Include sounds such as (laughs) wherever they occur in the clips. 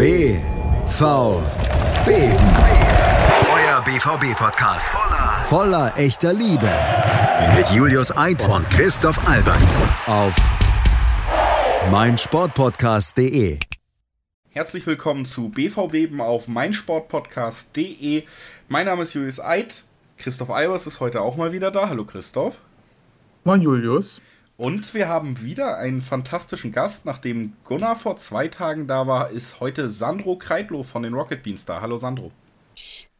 BVB. Euer BVB-Podcast. Voller echter Liebe. Mit Julius Eid und Christoph Albers. Auf meinsportpodcast.de. Herzlich willkommen zu BVB auf meinsportpodcast.de. Mein Name ist Julius Eid. Christoph Albers ist heute auch mal wieder da. Hallo Christoph. Moin Julius. Und wir haben wieder einen fantastischen Gast. Nachdem Gunnar vor zwei Tagen da war, ist heute Sandro Kreitlow von den Rocket Beans da. Hallo Sandro.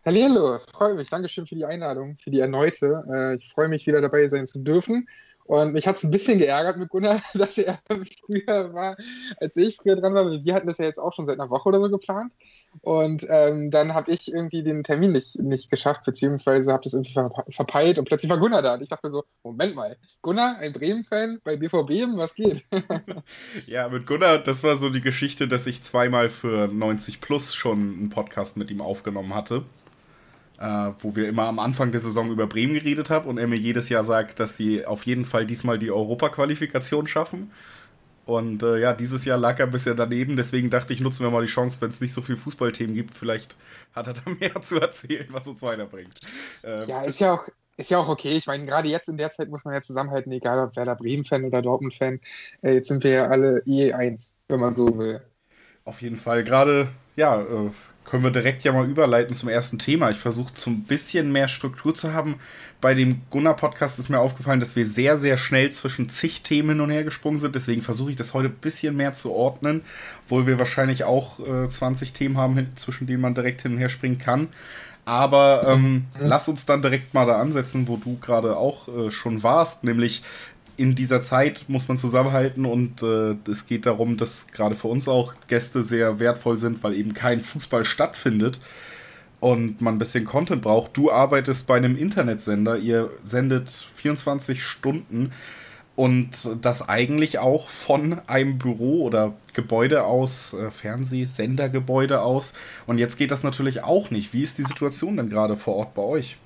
Hallo, freue mich. Dankeschön für die Einladung, für die erneute. Äh, ich freue mich, wieder dabei sein zu dürfen. Und mich hat es ein bisschen geärgert mit Gunnar, (laughs) dass er früher war, als ich früher dran war. Wir hatten das ja jetzt auch schon seit einer Woche oder so geplant. Und ähm, dann habe ich irgendwie den Termin nicht, nicht geschafft, beziehungsweise habe das irgendwie verpeilt und plötzlich war Gunnar da. Und ich dachte mir so, Moment mal, Gunnar, ein Bremen-Fan bei BVB, was geht? (laughs) ja, mit Gunnar, das war so die Geschichte, dass ich zweimal für 90 Plus schon einen Podcast mit ihm aufgenommen hatte äh, wo wir immer am Anfang der Saison über Bremen geredet haben und er mir jedes Jahr sagt, dass sie auf jeden Fall diesmal die Europaqualifikation schaffen. Und äh, ja, dieses Jahr lag er bisschen daneben, deswegen dachte ich, nutzen wir mal die Chance, wenn es nicht so viele Fußballthemen gibt, vielleicht hat er da (laughs) mehr zu erzählen, was uns weiterbringt. Ähm, ja, ist ja auch, ist ja auch okay. Ich meine, gerade jetzt in der Zeit muss man ja zusammenhalten, egal ob Werder Bremen-Fan oder Dortmund-Fan. Äh, jetzt sind wir ja alle E1, wenn man so will. Auf jeden Fall. Gerade, ja, äh, können wir direkt ja mal überleiten zum ersten Thema. Ich versuche so ein bisschen mehr Struktur zu haben. Bei dem Gunnar-Podcast ist mir aufgefallen, dass wir sehr, sehr schnell zwischen zig Themen hin und her gesprungen sind. Deswegen versuche ich das heute ein bisschen mehr zu ordnen, obwohl wir wahrscheinlich auch äh, 20 Themen haben, zwischen denen man direkt hin und her springen kann. Aber ähm, mhm. lass uns dann direkt mal da ansetzen, wo du gerade auch äh, schon warst, nämlich in dieser Zeit muss man zusammenhalten und äh, es geht darum, dass gerade für uns auch Gäste sehr wertvoll sind, weil eben kein Fußball stattfindet und man ein bisschen Content braucht. Du arbeitest bei einem Internetsender, ihr sendet 24 Stunden und das eigentlich auch von einem Büro oder Gebäude aus, äh, Fernsehsendergebäude aus. Und jetzt geht das natürlich auch nicht. Wie ist die Situation denn gerade vor Ort bei euch?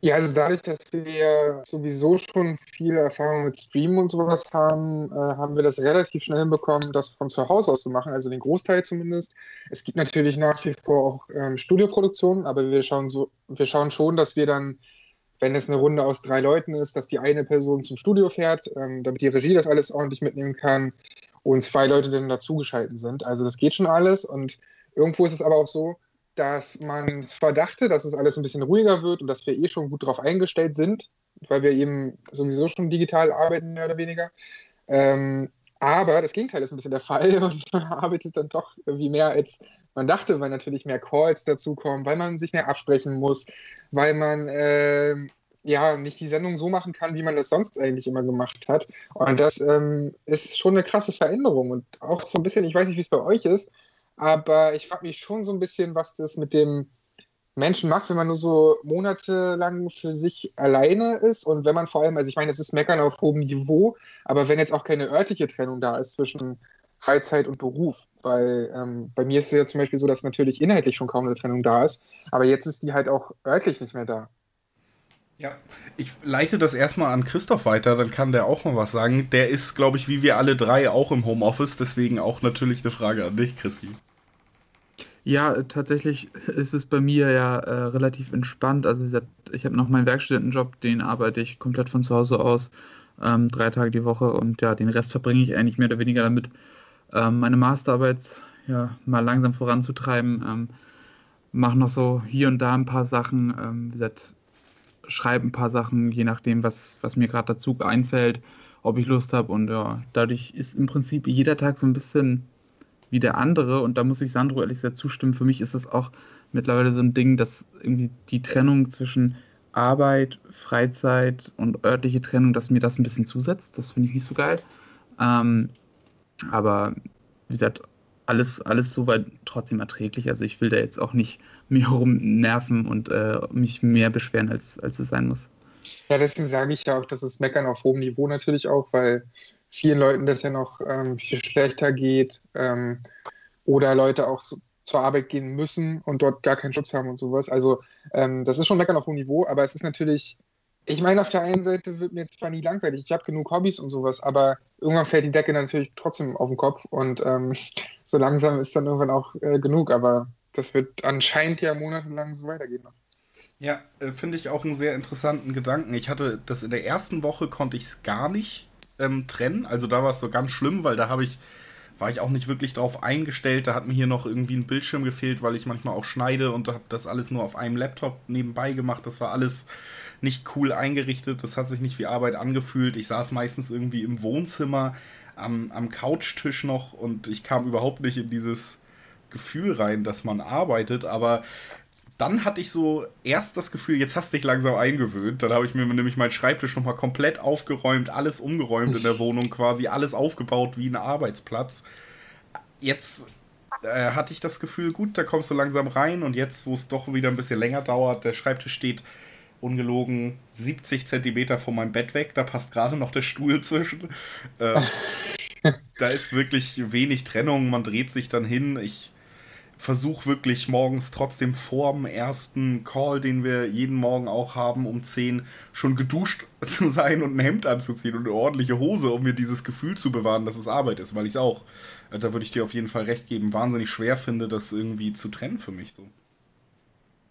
Ja, also dadurch, dass wir sowieso schon viel Erfahrung mit Streamen und sowas haben, äh, haben wir das relativ schnell hinbekommen, das von zu Hause aus zu machen, also den Großteil zumindest. Es gibt natürlich nach wie vor auch ähm, Studioproduktionen, aber wir schauen, so, wir schauen schon, dass wir dann, wenn es eine Runde aus drei Leuten ist, dass die eine Person zum Studio fährt, ähm, damit die Regie das alles ordentlich mitnehmen kann und zwei Leute dann dazugeschalten sind. Also das geht schon alles und irgendwo ist es aber auch so, dass man verdachte, dass es alles ein bisschen ruhiger wird und dass wir eh schon gut darauf eingestellt sind, weil wir eben sowieso schon digital arbeiten, mehr oder weniger. Ähm, aber das Gegenteil ist ein bisschen der Fall (laughs) und man arbeitet dann doch irgendwie mehr als man dachte, weil natürlich mehr Calls dazukommen, weil man sich mehr absprechen muss, weil man äh, ja nicht die Sendung so machen kann, wie man das sonst eigentlich immer gemacht hat. Und das ähm, ist schon eine krasse Veränderung und auch so ein bisschen, ich weiß nicht, wie es bei euch ist, aber ich frage mich schon so ein bisschen, was das mit dem Menschen macht, wenn man nur so monatelang für sich alleine ist und wenn man vor allem, also ich meine, es ist Meckern auf hohem Niveau, aber wenn jetzt auch keine örtliche Trennung da ist zwischen Freizeit und Beruf, weil ähm, bei mir ist es ja zum Beispiel so, dass natürlich inhaltlich schon kaum eine Trennung da ist, aber jetzt ist die halt auch örtlich nicht mehr da. Ja, ich leite das erstmal an Christoph weiter, dann kann der auch mal was sagen. Der ist, glaube ich, wie wir alle drei auch im Homeoffice, deswegen auch natürlich eine Frage an dich, Christi. Ja, tatsächlich (laughs) ist es bei mir ja äh, relativ entspannt. Also ich, ich habe noch meinen Werkstudentenjob, den arbeite ich komplett von zu Hause aus, ähm, drei Tage die Woche und ja, den Rest verbringe ich eigentlich mehr oder weniger damit, ähm, meine Masterarbeit ja, mal langsam voranzutreiben. Ähm, mache noch so hier und da ein paar Sachen, ähm, wie gesagt, schreibe ein paar Sachen, je nachdem, was, was mir gerade dazu einfällt, ob ich Lust habe und ja, dadurch ist im Prinzip jeder Tag so ein bisschen wie der andere. Und da muss ich Sandro ehrlich gesagt zustimmen. Für mich ist das auch mittlerweile so ein Ding, dass irgendwie die Trennung zwischen Arbeit, Freizeit und örtliche Trennung, dass mir das ein bisschen zusetzt. Das finde ich nicht so geil. Ähm, aber wie gesagt, alles, alles soweit trotzdem erträglich. Also ich will da jetzt auch nicht mehr rumnerven und äh, mich mehr beschweren, als, als es sein muss. Ja, deswegen sage ich ja auch, dass es Meckern auf hohem Niveau natürlich auch, weil vielen Leuten das ja noch ähm, viel schlechter geht ähm, oder Leute auch so, zur Arbeit gehen müssen und dort gar keinen Schutz haben und sowas. Also ähm, das ist schon meckern auf hohem Niveau, aber es ist natürlich ich meine, auf der einen Seite wird mir zwar nie langweilig, ich habe genug Hobbys und sowas, aber irgendwann fällt die Decke natürlich trotzdem auf den Kopf und ähm, (laughs) so langsam ist dann irgendwann auch äh, genug, aber das wird anscheinend ja monatelang so weitergehen. Ja, äh, finde ich auch einen sehr interessanten Gedanken. Ich hatte das in der ersten Woche konnte ich es gar nicht ähm, trennen. Also da war es so ganz schlimm, weil da habe ich war ich auch nicht wirklich drauf eingestellt. Da hat mir hier noch irgendwie ein Bildschirm gefehlt, weil ich manchmal auch schneide und habe das alles nur auf einem Laptop nebenbei gemacht. Das war alles nicht cool eingerichtet. Das hat sich nicht wie Arbeit angefühlt. Ich saß meistens irgendwie im Wohnzimmer am, am Couchtisch noch und ich kam überhaupt nicht in dieses Gefühl rein, dass man arbeitet. Aber dann hatte ich so erst das Gefühl, jetzt hast du dich langsam eingewöhnt. Dann habe ich mir nämlich meinen Schreibtisch nochmal komplett aufgeräumt, alles umgeräumt in der Wohnung, quasi alles aufgebaut wie ein Arbeitsplatz. Jetzt äh, hatte ich das Gefühl, gut, da kommst du langsam rein und jetzt, wo es doch wieder ein bisschen länger dauert, der Schreibtisch steht ungelogen 70 Zentimeter von meinem Bett weg, da passt gerade noch der Stuhl (laughs) zwischen. Äh, (laughs) da ist wirklich wenig Trennung, man dreht sich dann hin. Ich versuche wirklich morgens trotzdem vor dem ersten Call, den wir jeden Morgen auch haben, um 10 schon geduscht (laughs) zu sein und ein Hemd anzuziehen und eine ordentliche Hose, um mir dieses Gefühl zu bewahren, dass es Arbeit ist, weil ich es auch, äh, da würde ich dir auf jeden Fall recht geben, wahnsinnig schwer finde, das irgendwie zu trennen für mich so.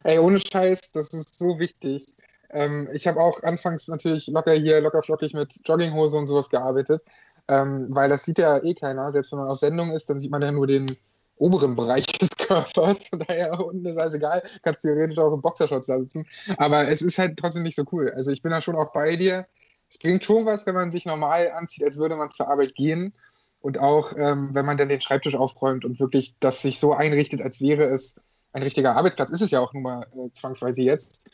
Ey, ohne Scheiß, das ist so wichtig. Ähm, ich habe auch anfangs natürlich locker hier, locker flockig mit Jogginghose und sowas gearbeitet, ähm, weil das sieht ja eh keiner. Selbst wenn man auf Sendung ist, dann sieht man ja nur den oberen Bereich (laughs) des (laughs) Körpers. Von daher unten ist alles egal. Kannst theoretisch auch im Boxershorts da sitzen. Aber es ist halt trotzdem nicht so cool. Also ich bin da schon auch bei dir. Es bringt schon was, wenn man sich normal anzieht, als würde man zur Arbeit gehen. Und auch, ähm, wenn man dann den Schreibtisch aufräumt und wirklich das sich so einrichtet, als wäre es ein richtiger Arbeitsplatz, ist es ja auch nun mal äh, zwangsweise jetzt.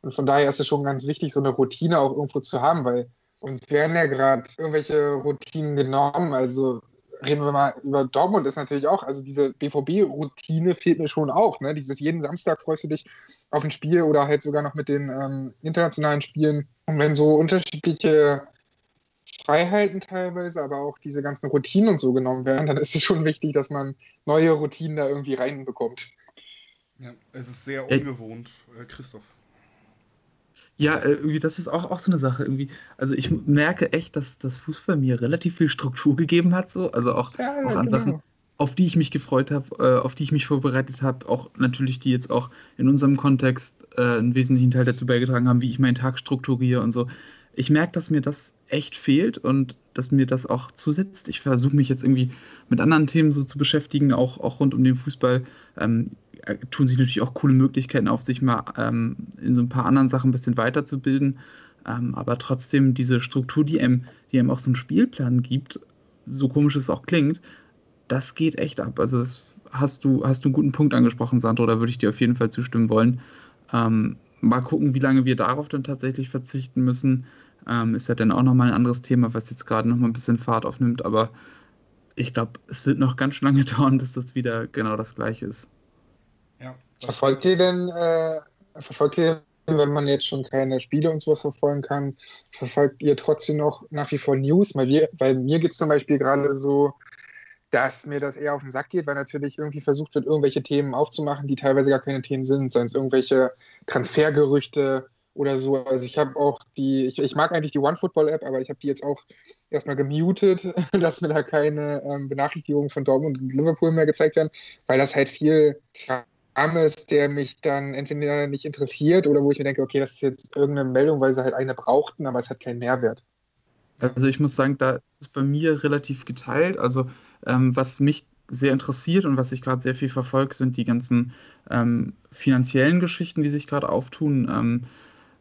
Und von daher ist es schon ganz wichtig, so eine Routine auch irgendwo zu haben, weil uns werden ja gerade irgendwelche Routinen genommen. Also reden wir mal über Dortmund ist natürlich auch, also diese BVB-Routine fehlt mir schon auch. Ne? Dieses jeden Samstag freust du dich auf ein Spiel oder halt sogar noch mit den ähm, internationalen Spielen. Und wenn so unterschiedliche Freiheiten teilweise, aber auch diese ganzen Routinen und so genommen werden, dann ist es schon wichtig, dass man neue Routinen da irgendwie reinbekommt. Ja, es ist sehr ungewohnt, äh, Christoph. Ja, äh, irgendwie, das ist auch, auch so eine Sache irgendwie. Also ich merke echt, dass das Fußball mir relativ viel Struktur gegeben hat, so. Also auch, ja, auch an genau. Sachen, auf die ich mich gefreut habe, äh, auf die ich mich vorbereitet habe, auch natürlich, die jetzt auch in unserem Kontext äh, einen wesentlichen Teil dazu beigetragen haben, wie ich meinen Tag strukturiere und so. Ich merke, dass mir das echt fehlt und dass mir das auch zusetzt. Ich versuche mich jetzt irgendwie mit anderen Themen so zu beschäftigen, auch, auch rund um den Fußball. Ähm, äh, tun sich natürlich auch coole Möglichkeiten auf, sich mal ähm, in so ein paar anderen Sachen ein bisschen weiterzubilden. Ähm, aber trotzdem diese Struktur, die einem, die einem auch so einen Spielplan gibt, so komisch es auch klingt, das geht echt ab. Also das hast du, hast du einen guten Punkt angesprochen, Sandro, da würde ich dir auf jeden Fall zustimmen wollen. Ähm, mal gucken, wie lange wir darauf dann tatsächlich verzichten müssen. Ähm, ist ja dann auch nochmal ein anderes Thema, was jetzt gerade nochmal ein bisschen Fahrt aufnimmt, aber ich glaube, es wird noch ganz lange (laughs) dauern, bis das wieder genau das gleiche ist. Verfolgt ihr denn, äh, verfolgt ihr, wenn man jetzt schon keine Spiele und sowas verfolgen kann, verfolgt ihr trotzdem noch nach wie vor News? Weil, wir, weil mir geht es zum Beispiel gerade so, dass mir das eher auf den Sack geht, weil natürlich irgendwie versucht wird, irgendwelche Themen aufzumachen, die teilweise gar keine Themen sind, seien es irgendwelche Transfergerüchte oder so. Also ich habe auch die, ich, ich, mag eigentlich die OneFootball-App, aber ich habe die jetzt auch erstmal gemutet, (laughs) dass mir da keine ähm, Benachrichtigungen von Dortmund und Liverpool mehr gezeigt werden, weil das halt viel ist, der mich dann entweder nicht interessiert oder wo ich mir denke, okay, das ist jetzt irgendeine Meldung, weil sie halt eine brauchten, aber es hat keinen Mehrwert. Also ich muss sagen, da ist es bei mir relativ geteilt. Also ähm, was mich sehr interessiert und was ich gerade sehr viel verfolge, sind die ganzen ähm, finanziellen Geschichten, die sich gerade auftun. Ähm,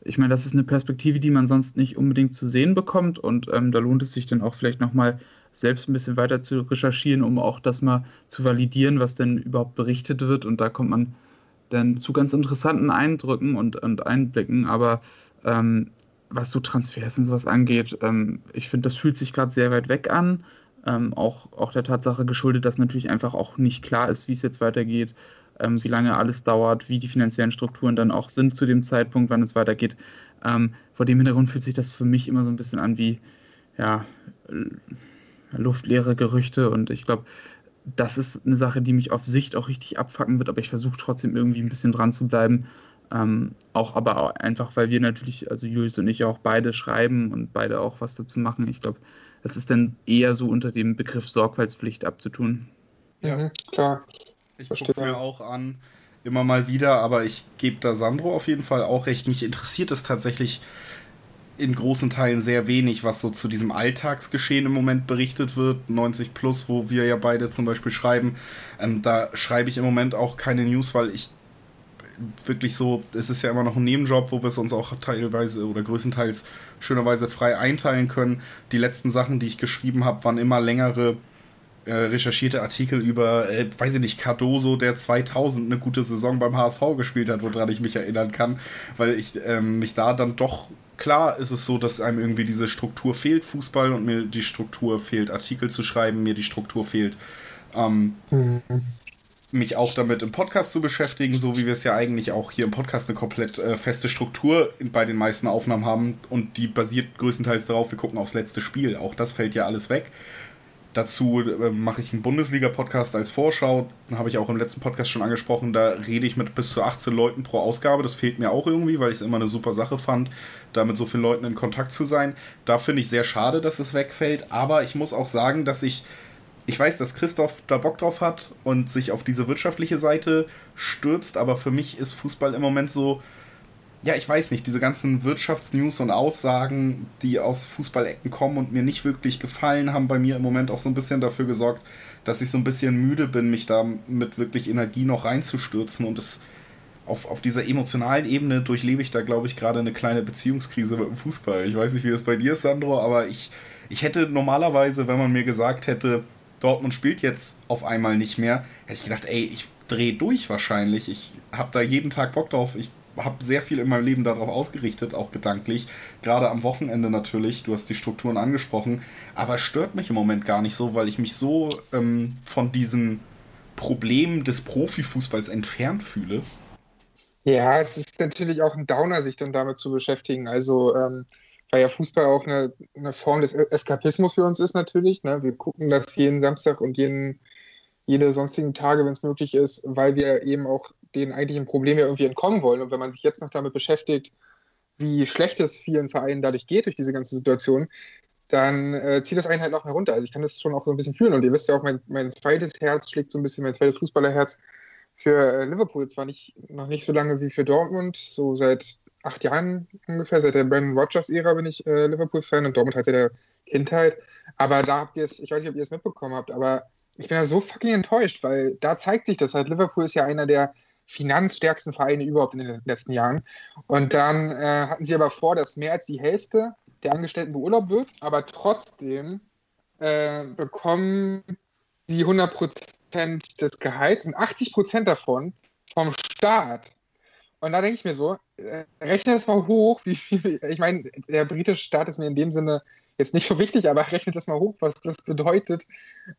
ich meine, das ist eine Perspektive, die man sonst nicht unbedingt zu sehen bekommt und ähm, da lohnt es sich dann auch vielleicht nochmal selbst ein bisschen weiter zu recherchieren, um auch das mal zu validieren, was denn überhaupt berichtet wird. Und da kommt man dann zu ganz interessanten Eindrücken und, und Einblicken. Aber ähm, was so Transfers und sowas angeht, ähm, ich finde, das fühlt sich gerade sehr weit weg an. Ähm, auch, auch der Tatsache geschuldet, dass natürlich einfach auch nicht klar ist, wie es jetzt weitergeht, ähm, wie lange alles dauert, wie die finanziellen Strukturen dann auch sind zu dem Zeitpunkt, wann es weitergeht. Ähm, vor dem Hintergrund fühlt sich das für mich immer so ein bisschen an wie, ja, luftleere Gerüchte und ich glaube, das ist eine Sache, die mich auf Sicht auch richtig abfacken wird, aber ich versuche trotzdem irgendwie ein bisschen dran zu bleiben, Ähm, auch aber auch einfach, weil wir natürlich, also Julius und ich auch beide schreiben und beide auch was dazu machen. Ich glaube, das ist dann eher so unter dem Begriff Sorgfaltspflicht abzutun. Ja, klar. Ich gucke es mir auch an, immer mal wieder, aber ich gebe da Sandro auf jeden Fall auch recht. Mich interessiert es tatsächlich in großen Teilen sehr wenig, was so zu diesem Alltagsgeschehen im Moment berichtet wird. 90 plus, wo wir ja beide zum Beispiel schreiben. Ähm, da schreibe ich im Moment auch keine News, weil ich wirklich so, es ist ja immer noch ein Nebenjob, wo wir es uns auch teilweise oder größtenteils schönerweise frei einteilen können. Die letzten Sachen, die ich geschrieben habe, waren immer längere äh, recherchierte Artikel über, äh, weiß ich nicht, Cardoso, der 2000 eine gute Saison beim HSV gespielt hat, woran ich mich erinnern kann, weil ich ähm, mich da dann doch klar ist es so, dass einem irgendwie diese Struktur fehlt, Fußball, und mir die Struktur fehlt, Artikel zu schreiben, mir die Struktur fehlt. Ähm, mhm mich auch damit im Podcast zu beschäftigen, so wie wir es ja eigentlich auch hier im Podcast eine komplett äh, feste Struktur bei den meisten Aufnahmen haben und die basiert größtenteils darauf, wir gucken aufs letzte Spiel. Auch das fällt ja alles weg. Dazu äh, mache ich einen Bundesliga-Podcast als Vorschau. Habe ich auch im letzten Podcast schon angesprochen. Da rede ich mit bis zu 18 Leuten pro Ausgabe. Das fehlt mir auch irgendwie, weil ich es immer eine super Sache fand, da mit so vielen Leuten in Kontakt zu sein. Da finde ich sehr schade, dass es wegfällt. Aber ich muss auch sagen, dass ich ich weiß, dass Christoph da Bock drauf hat und sich auf diese wirtschaftliche Seite stürzt, aber für mich ist Fußball im Moment so, ja, ich weiß nicht, diese ganzen Wirtschaftsnews und Aussagen, die aus Fußballecken kommen und mir nicht wirklich gefallen, haben bei mir im Moment auch so ein bisschen dafür gesorgt, dass ich so ein bisschen müde bin, mich da mit wirklich Energie noch reinzustürzen und es auf, auf dieser emotionalen Ebene durchlebe ich da, glaube ich, gerade eine kleine Beziehungskrise mit dem Fußball. Ich weiß nicht, wie das bei dir ist, Sandro, aber ich, ich hätte normalerweise, wenn man mir gesagt hätte, Dortmund spielt jetzt auf einmal nicht mehr, hätte ich gedacht, ey, ich drehe durch wahrscheinlich. Ich habe da jeden Tag Bock drauf. Ich habe sehr viel in meinem Leben darauf ausgerichtet, auch gedanklich. Gerade am Wochenende natürlich. Du hast die Strukturen angesprochen. Aber es stört mich im Moment gar nicht so, weil ich mich so ähm, von diesen Problemen des Profifußballs entfernt fühle. Ja, es ist natürlich auch ein Downer, sich dann damit zu beschäftigen. Also ähm, weil ja Fußball auch eine, eine Form des Eskapismus für uns ist natürlich. Ne? Wir gucken das jeden Samstag und jeden, jede sonstigen Tage, wenn es möglich ist, weil wir eben auch den eigentlichen Problemen ja irgendwie entkommen wollen. Und wenn man sich jetzt noch damit beschäftigt, wie schlecht es vielen Vereinen dadurch geht durch diese ganze Situation, dann äh, zieht das einen halt noch herunter. Also ich kann das schon auch so ein bisschen fühlen. Und ihr wisst ja auch, mein, mein zweites Herz schlägt so ein bisschen, mein zweites Fußballerherz für äh, Liverpool. Zwar nicht, noch nicht so lange wie für Dortmund, so seit acht Jahren ungefähr, seit der Brandon Rogers-Ära bin ich äh, Liverpool-Fan und Dortmund halt seit der Kindheit. Aber da habt ihr es, ich weiß nicht, ob ihr es mitbekommen habt, aber ich bin da so fucking enttäuscht, weil da zeigt sich das halt. Liverpool ist ja einer der finanzstärksten Vereine überhaupt in den letzten Jahren. Und dann äh, hatten sie aber vor, dass mehr als die Hälfte der Angestellten beurlaubt wird, aber trotzdem äh, bekommen sie 100% des Gehalts und 80% davon vom Staat. Und da denke ich mir so, äh, rechne es mal hoch, (laughs) wie viel, ich meine, der britische Staat ist mir in dem Sinne jetzt nicht so wichtig, aber (laughs) rechne das mal hoch, was das bedeutet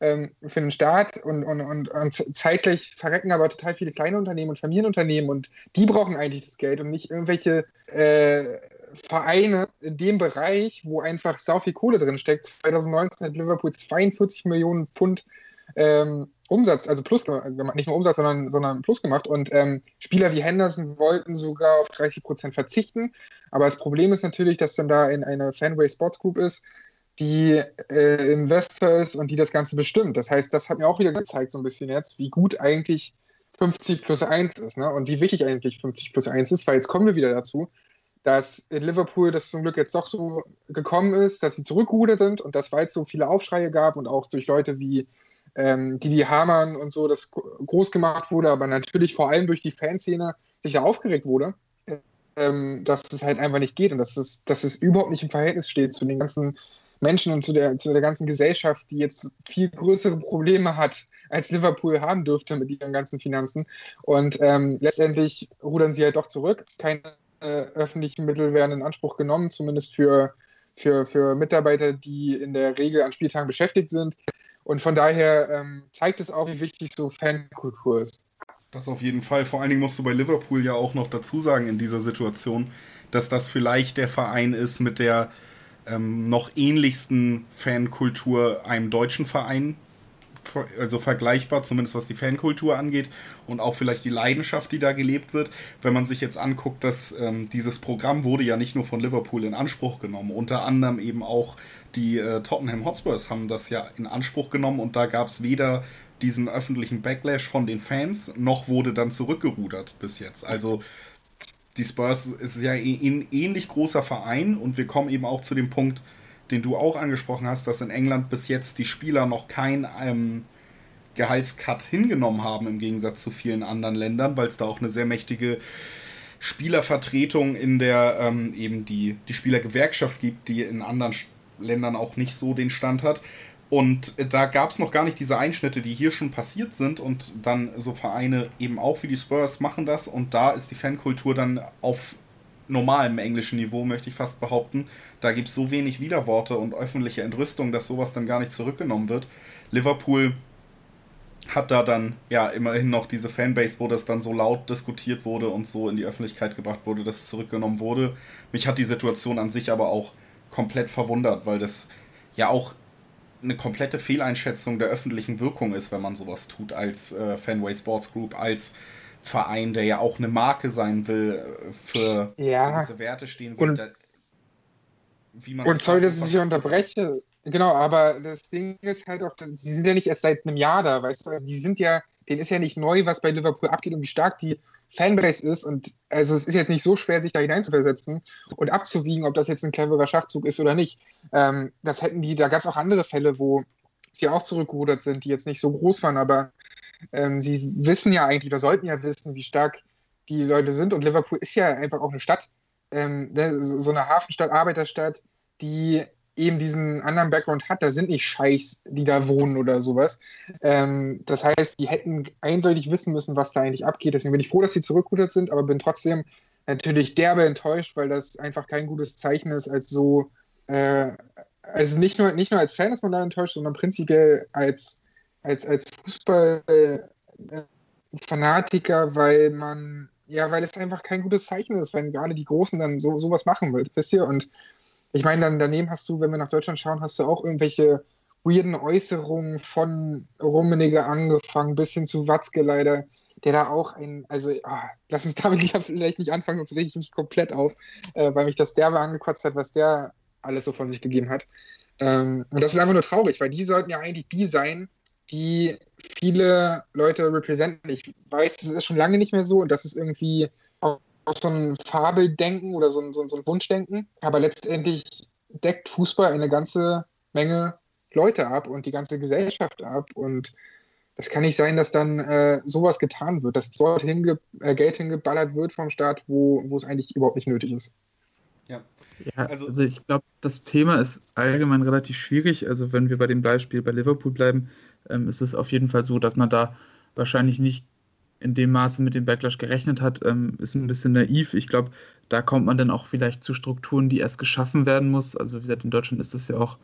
ähm, für den Staat und, und, und, und, zeitgleich verrecken aber total viele kleine Unternehmen und Familienunternehmen und die brauchen eigentlich das Geld und nicht irgendwelche äh, Vereine in dem Bereich, wo einfach sau viel Kohle drin steckt. 2019 hat Liverpool 42 Millionen Pfund ähm, Umsatz, also Plus gemacht, nicht nur Umsatz, sondern, sondern Plus gemacht. Und ähm, Spieler wie Henderson wollten sogar auf 30 Prozent verzichten. Aber das Problem ist natürlich, dass dann da in eine Fanway Sports Group ist, die äh, Investor ist und die das Ganze bestimmt. Das heißt, das hat mir auch wieder gezeigt, so ein bisschen jetzt, wie gut eigentlich 50 plus 1 ist ne? und wie wichtig eigentlich 50 plus 1 ist, weil jetzt kommen wir wieder dazu, dass in Liverpool das zum Glück jetzt doch so gekommen ist, dass sie zurückgerudert sind und dass, weil es so viele Aufschreie gab und auch durch Leute wie ähm, die die Hamann und so, das groß gemacht wurde, aber natürlich vor allem durch die Fanszene sich da aufgeregt wurde, ähm, dass es halt einfach nicht geht und dass es, dass es überhaupt nicht im Verhältnis steht zu den ganzen Menschen und zu der, zu der ganzen Gesellschaft, die jetzt viel größere Probleme hat, als Liverpool haben dürfte mit ihren ganzen Finanzen. Und ähm, letztendlich rudern sie halt doch zurück. Keine äh, öffentlichen Mittel werden in Anspruch genommen, zumindest für, für, für Mitarbeiter, die in der Regel an Spieltagen beschäftigt sind. Und von daher ähm, zeigt es auch, wie wichtig so Fankultur ist. Das auf jeden Fall. Vor allen Dingen musst du bei Liverpool ja auch noch dazu sagen in dieser Situation, dass das vielleicht der Verein ist mit der ähm, noch ähnlichsten Fankultur einem deutschen Verein, also vergleichbar, zumindest was die Fankultur angeht und auch vielleicht die Leidenschaft, die da gelebt wird. Wenn man sich jetzt anguckt, dass ähm, dieses Programm wurde ja nicht nur von Liverpool in Anspruch genommen, unter anderem eben auch die äh, Tottenham Hotspurs haben das ja in Anspruch genommen und da gab es weder diesen öffentlichen Backlash von den Fans, noch wurde dann zurückgerudert bis jetzt. Also die Spurs ist ja ein ähnlich großer Verein und wir kommen eben auch zu dem Punkt, den du auch angesprochen hast, dass in England bis jetzt die Spieler noch kein ähm, Gehaltscut hingenommen haben im Gegensatz zu vielen anderen Ländern, weil es da auch eine sehr mächtige Spielervertretung in der ähm, eben die, die Spielergewerkschaft gibt, die in anderen Ländern auch nicht so den Stand hat. Und da gab es noch gar nicht diese Einschnitte, die hier schon passiert sind. Und dann so Vereine eben auch wie die Spurs machen das. Und da ist die Fankultur dann auf normalem englischen Niveau, möchte ich fast behaupten. Da gibt es so wenig Widerworte und öffentliche Entrüstung, dass sowas dann gar nicht zurückgenommen wird. Liverpool hat da dann ja immerhin noch diese Fanbase, wo das dann so laut diskutiert wurde und so in die Öffentlichkeit gebracht wurde, dass es zurückgenommen wurde. Mich hat die Situation an sich aber auch komplett verwundert, weil das ja auch eine komplette Fehleinschätzung der öffentlichen Wirkung ist, wenn man sowas tut als äh, Fanway Sports Group, als Verein, der ja auch eine Marke sein will, äh, für ja. diese Werte stehen will. Und, da, und sorry, dass ich dich unterbreche. Genau, aber das Ding ist halt auch, sie sind ja nicht erst seit einem Jahr da, weißt du, also die sind ja, denen ist ja nicht neu, was bei Liverpool abgeht und wie stark die Fanbase ist und also es ist jetzt nicht so schwer, sich da hineinzuversetzen und abzuwiegen, ob das jetzt ein cleverer Schachzug ist oder nicht. Ähm, das hätten die, da gab es auch andere Fälle, wo sie auch zurückgerudert sind, die jetzt nicht so groß waren, aber ähm, sie wissen ja eigentlich oder sollten ja wissen, wie stark die Leute sind. Und Liverpool ist ja einfach auch eine Stadt, ähm, ne, so eine Hafenstadt, Arbeiterstadt, die eben diesen anderen Background hat. Da sind nicht Scheichs, die da wohnen oder sowas. Ähm, das heißt, die hätten eindeutig wissen müssen, was da eigentlich abgeht. Deswegen bin ich froh, dass sie zurückgerudert sind, aber bin trotzdem natürlich derbe enttäuscht, weil das einfach kein gutes Zeichen ist, als so, äh, also nicht nur, nicht nur als Fan ist man da enttäuscht, sondern prinzipiell als als, als Fußballfanatiker, weil man, ja, weil es einfach kein gutes Zeichen ist, wenn gerade die Großen dann so sowas machen wisst ihr? Und ich meine, dann daneben hast du, wenn wir nach Deutschland schauen, hast du auch irgendwelche weirden Äußerungen von Rummenigge angefangen, bis hin zu Watzke leider, der da auch ein, also ah, lass uns (laughs) damit vielleicht nicht anfangen, sonst rege ich mich komplett auf, äh, weil mich das derbe angekotzt hat, was der alles so von sich gegeben hat. Ähm, und das ist einfach nur traurig, weil die sollten ja eigentlich die sein, die viele Leute repräsentieren. Ich weiß, das ist schon lange nicht mehr so und das ist irgendwie auch so ein Fabeldenken oder so ein, so, ein, so ein Wunschdenken. Aber letztendlich deckt Fußball eine ganze Menge Leute ab und die ganze Gesellschaft ab. Und das kann nicht sein, dass dann äh, sowas getan wird, dass dort hinge äh, Geld hingeballert wird vom Staat, wo, wo es eigentlich überhaupt nicht nötig ist. Ja, ja, also, also ich glaube, das Thema ist allgemein relativ schwierig. Also wenn wir bei dem Beispiel bei Liverpool bleiben, ähm, ist es auf jeden Fall so, dass man da wahrscheinlich nicht in dem Maße mit dem Backlash gerechnet hat, ähm, ist ein bisschen naiv. Ich glaube, da kommt man dann auch vielleicht zu Strukturen, die erst geschaffen werden muss. Also wie gesagt, in Deutschland ist das ja auch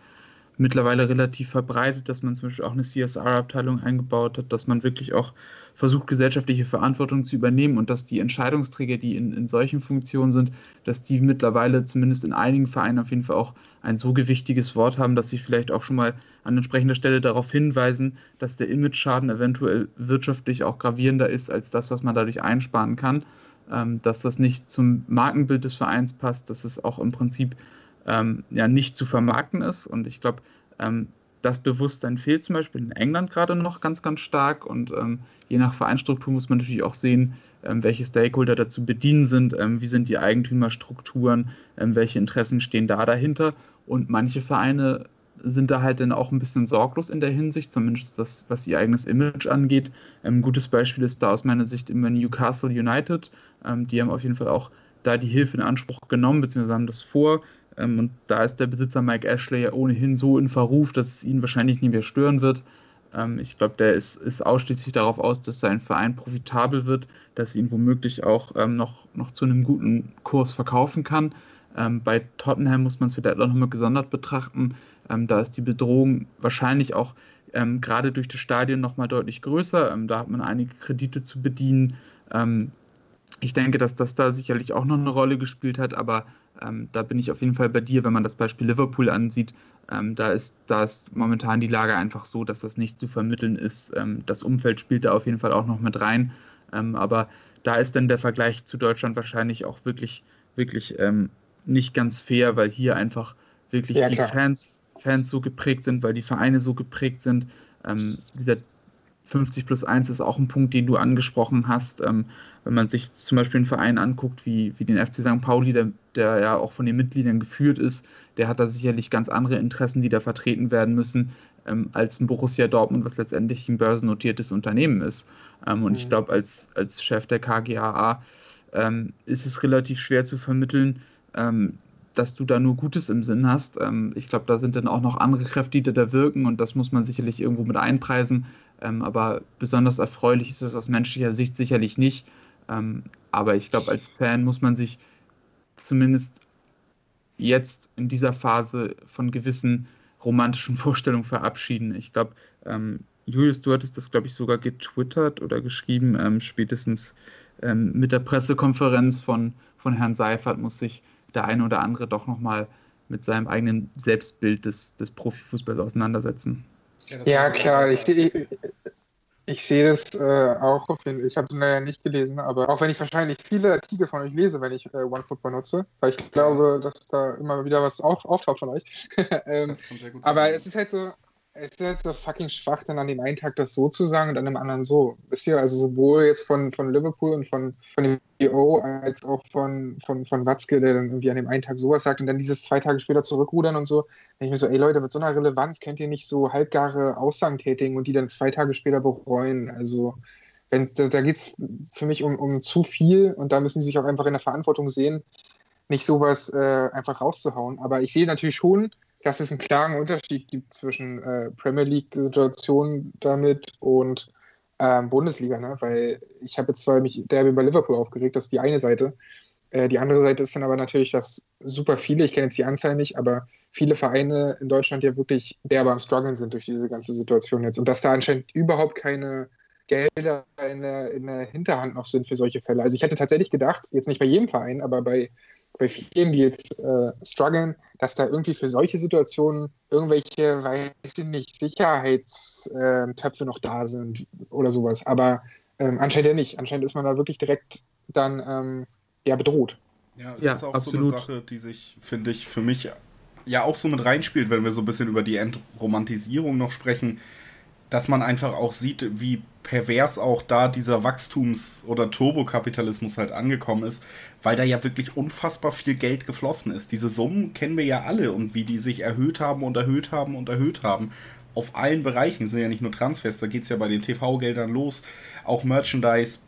mittlerweile relativ verbreitet, dass man zum Beispiel auch eine CSR-Abteilung eingebaut hat, dass man wirklich auch versucht, gesellschaftliche Verantwortung zu übernehmen und dass die Entscheidungsträger, die in, in solchen Funktionen sind, dass die mittlerweile zumindest in einigen Vereinen auf jeden Fall auch ein so gewichtiges Wort haben, dass sie vielleicht auch schon mal an entsprechender Stelle darauf hinweisen, dass der Image-Schaden eventuell wirtschaftlich auch gravierender ist als das, was man dadurch einsparen kann, ähm, dass das nicht zum Markenbild des Vereins passt, dass es auch im Prinzip ähm, ja nicht zu vermarkten ist. Und ich glaube, ähm, das Bewusstsein fehlt zum Beispiel in England gerade noch ganz, ganz stark. Und ähm, je nach Vereinsstruktur muss man natürlich auch sehen, ähm, welche Stakeholder dazu bedienen sind, ähm, wie sind die Eigentümerstrukturen, ähm, welche Interessen stehen da dahinter. Und manche Vereine sind da halt dann auch ein bisschen sorglos in der Hinsicht, zumindest was, was ihr eigenes Image angeht. Ein gutes Beispiel ist da aus meiner Sicht immer Newcastle United. die haben auf jeden Fall auch da die Hilfe in Anspruch genommen, beziehungsweise haben das vor, ähm, und da ist der Besitzer Mike Ashley ja ohnehin so in Verruf, dass es ihn wahrscheinlich nie mehr stören wird. Ähm, ich glaube, der ist, ist ausschließlich darauf aus, dass sein Verein profitabel wird, dass ihn womöglich auch ähm, noch, noch zu einem guten Kurs verkaufen kann. Ähm, bei Tottenham muss man es vielleicht auch nochmal gesondert betrachten. Ähm, da ist die Bedrohung wahrscheinlich auch ähm, gerade durch das Stadion nochmal deutlich größer. da hat man einige Kredite zu bedienen ich denke, dass das da sicherlich auch noch eine Rolle gespielt hat, aber ähm, da bin ich auf jeden Fall bei dir, wenn man das Beispiel Liverpool ansieht. Ähm, da, ist, da ist momentan die Lage einfach so, dass das nicht zu vermitteln ist. Ähm, das Umfeld spielt da auf jeden Fall auch noch mit rein. Ähm, aber da ist dann der Vergleich zu Deutschland wahrscheinlich auch wirklich, wirklich ähm, nicht ganz fair, weil hier einfach wirklich ja, die Fans, Fans so geprägt sind, weil die Vereine so geprägt sind. Ähm, dieser 50 plus 1 ist auch ein Punkt, den du angesprochen hast. Ähm, wenn man sich zum Beispiel einen Verein anguckt, wie, wie den FC St. Pauli, der, der ja auch von den Mitgliedern geführt ist, der hat da sicherlich ganz andere Interessen, die da vertreten werden müssen, ähm, als ein Borussia Dortmund, was letztendlich ein börsennotiertes Unternehmen ist. Ähm, und mhm. ich glaube, als, als Chef der KGAA ähm, ist es relativ schwer zu vermitteln, ähm, dass du da nur Gutes im Sinn hast. Ähm, ich glaube, da sind dann auch noch andere Kräfte, die da wirken und das muss man sicherlich irgendwo mit einpreisen. Ähm, aber besonders erfreulich ist es aus menschlicher Sicht sicherlich nicht. Aber ich glaube, als Fan muss man sich zumindest jetzt in dieser Phase von gewissen romantischen (laughs) Vorstellungen verabschieden. Ich glaube, ähm, Julius, du hattest das, glaube ich, sogar getwittert oder geschrieben, ähm, spätestens ähm, mit der Pressekonferenz von, von Herrn Seifert muss sich der eine oder andere doch nochmal mit seinem eigenen Selbstbild des, des Profifußballs auseinandersetzen. Ja, ja klar, ich, ich, ich, sehe das äh, auch. Ich habe es leider nicht gelesen, aber auch wenn ich wahrscheinlich viele Artikel von euch lese, wenn ich äh, OneFootball nutze, weil ich glaube, dass da immer wieder was auf, auftaucht von euch. (laughs) ähm, aber es ist halt so, es ist halt so fucking schwach, dann an dem einen Tag das so zu sagen und an dem anderen so. Wisst ihr, also sowohl jetzt von, von Liverpool und von, von dem CEO als auch von, von, von Watzke, der dann irgendwie an dem einen Tag sowas sagt und dann dieses zwei Tage später zurückrudern und so. Dann ich mir so, ey Leute, mit so einer Relevanz könnt ihr nicht so halbgare Aussagen tätigen und die dann zwei Tage später bereuen. Also wenn, da, da geht es für mich um, um zu viel und da müssen sie sich auch einfach in der Verantwortung sehen, nicht sowas äh, einfach rauszuhauen. Aber ich sehe natürlich schon, dass es einen klaren Unterschied gibt zwischen äh, Premier League-Situationen damit und ähm, Bundesliga, ne? weil ich habe jetzt zwar mich derbe über Liverpool aufgeregt, das ist die eine Seite. Äh, die andere Seite ist dann aber natürlich, dass super viele, ich kenne jetzt die Anzahl nicht, aber viele Vereine in Deutschland ja wirklich derbe am Struggeln sind durch diese ganze Situation jetzt und dass da anscheinend überhaupt keine Gelder in der, in der Hinterhand noch sind für solche Fälle. Also ich hätte tatsächlich gedacht, jetzt nicht bei jedem Verein, aber bei bei vielen, die jetzt äh, strugglen, dass da irgendwie für solche Situationen irgendwelche, weiß ich nicht, Sicherheitstöpfe äh, noch da sind oder sowas. Aber ähm, anscheinend ja nicht. Anscheinend ist man da wirklich direkt dann ähm, ja bedroht. Ja, es ja, ist auch absolut. so eine Sache, die sich, finde ich, für mich ja auch so mit reinspielt, wenn wir so ein bisschen über die Entromantisierung noch sprechen dass man einfach auch sieht, wie pervers auch da dieser Wachstums- oder Turbokapitalismus halt angekommen ist, weil da ja wirklich unfassbar viel Geld geflossen ist. Diese Summen kennen wir ja alle und wie die sich erhöht haben und erhöht haben und erhöht haben. Auf allen Bereichen sind ja nicht nur Transfers, da geht es ja bei den TV-Geldern los. Auch Merchandise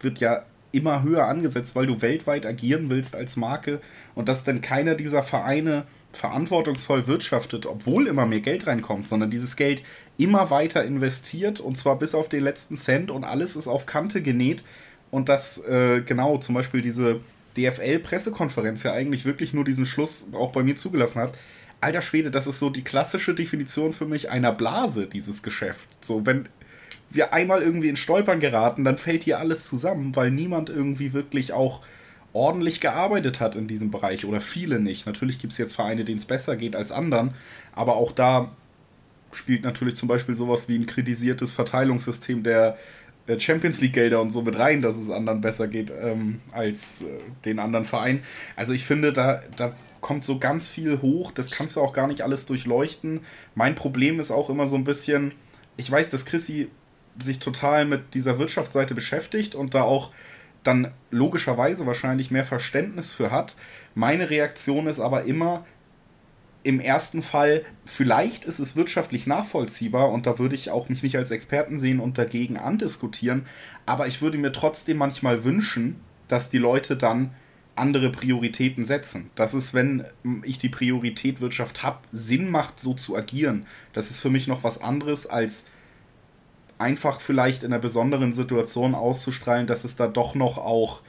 wird ja immer höher angesetzt, weil du weltweit agieren willst als Marke und dass dann keiner dieser Vereine verantwortungsvoll wirtschaftet, obwohl immer mehr Geld reinkommt, sondern dieses Geld immer weiter investiert und zwar bis auf den letzten Cent und alles ist auf Kante genäht und dass äh, genau zum Beispiel diese DFL-Pressekonferenz ja eigentlich wirklich nur diesen Schluss auch bei mir zugelassen hat. Alter Schwede, das ist so die klassische Definition für mich einer Blase, dieses Geschäft. So, wenn wir einmal irgendwie in Stolpern geraten, dann fällt hier alles zusammen, weil niemand irgendwie wirklich auch ordentlich gearbeitet hat in diesem Bereich oder viele nicht. Natürlich gibt es jetzt Vereine, denen es besser geht als anderen, aber auch da spielt natürlich zum Beispiel sowas wie ein kritisiertes Verteilungssystem der äh, Champions League Gelder und so mit rein, dass es anderen besser geht ähm, als äh, den anderen Vereinen. Also ich finde, da, da kommt so ganz viel hoch, das kannst du auch gar nicht alles durchleuchten. Mein Problem ist auch immer so ein bisschen, ich weiß, dass Chrissy sich total mit dieser Wirtschaftsseite beschäftigt und da auch dann logischerweise wahrscheinlich mehr Verständnis für hat. Meine Reaktion ist aber immer im ersten Fall, vielleicht ist es wirtschaftlich nachvollziehbar und da würde ich auch mich nicht als Experten sehen und dagegen andiskutieren, aber ich würde mir trotzdem manchmal wünschen, dass die Leute dann andere Prioritäten setzen. Dass es, wenn ich die Priorität Wirtschaft habe, Sinn macht, so zu agieren. Das ist für mich noch was anderes als einfach vielleicht in einer besonderen Situation auszustrahlen, dass es da doch noch auch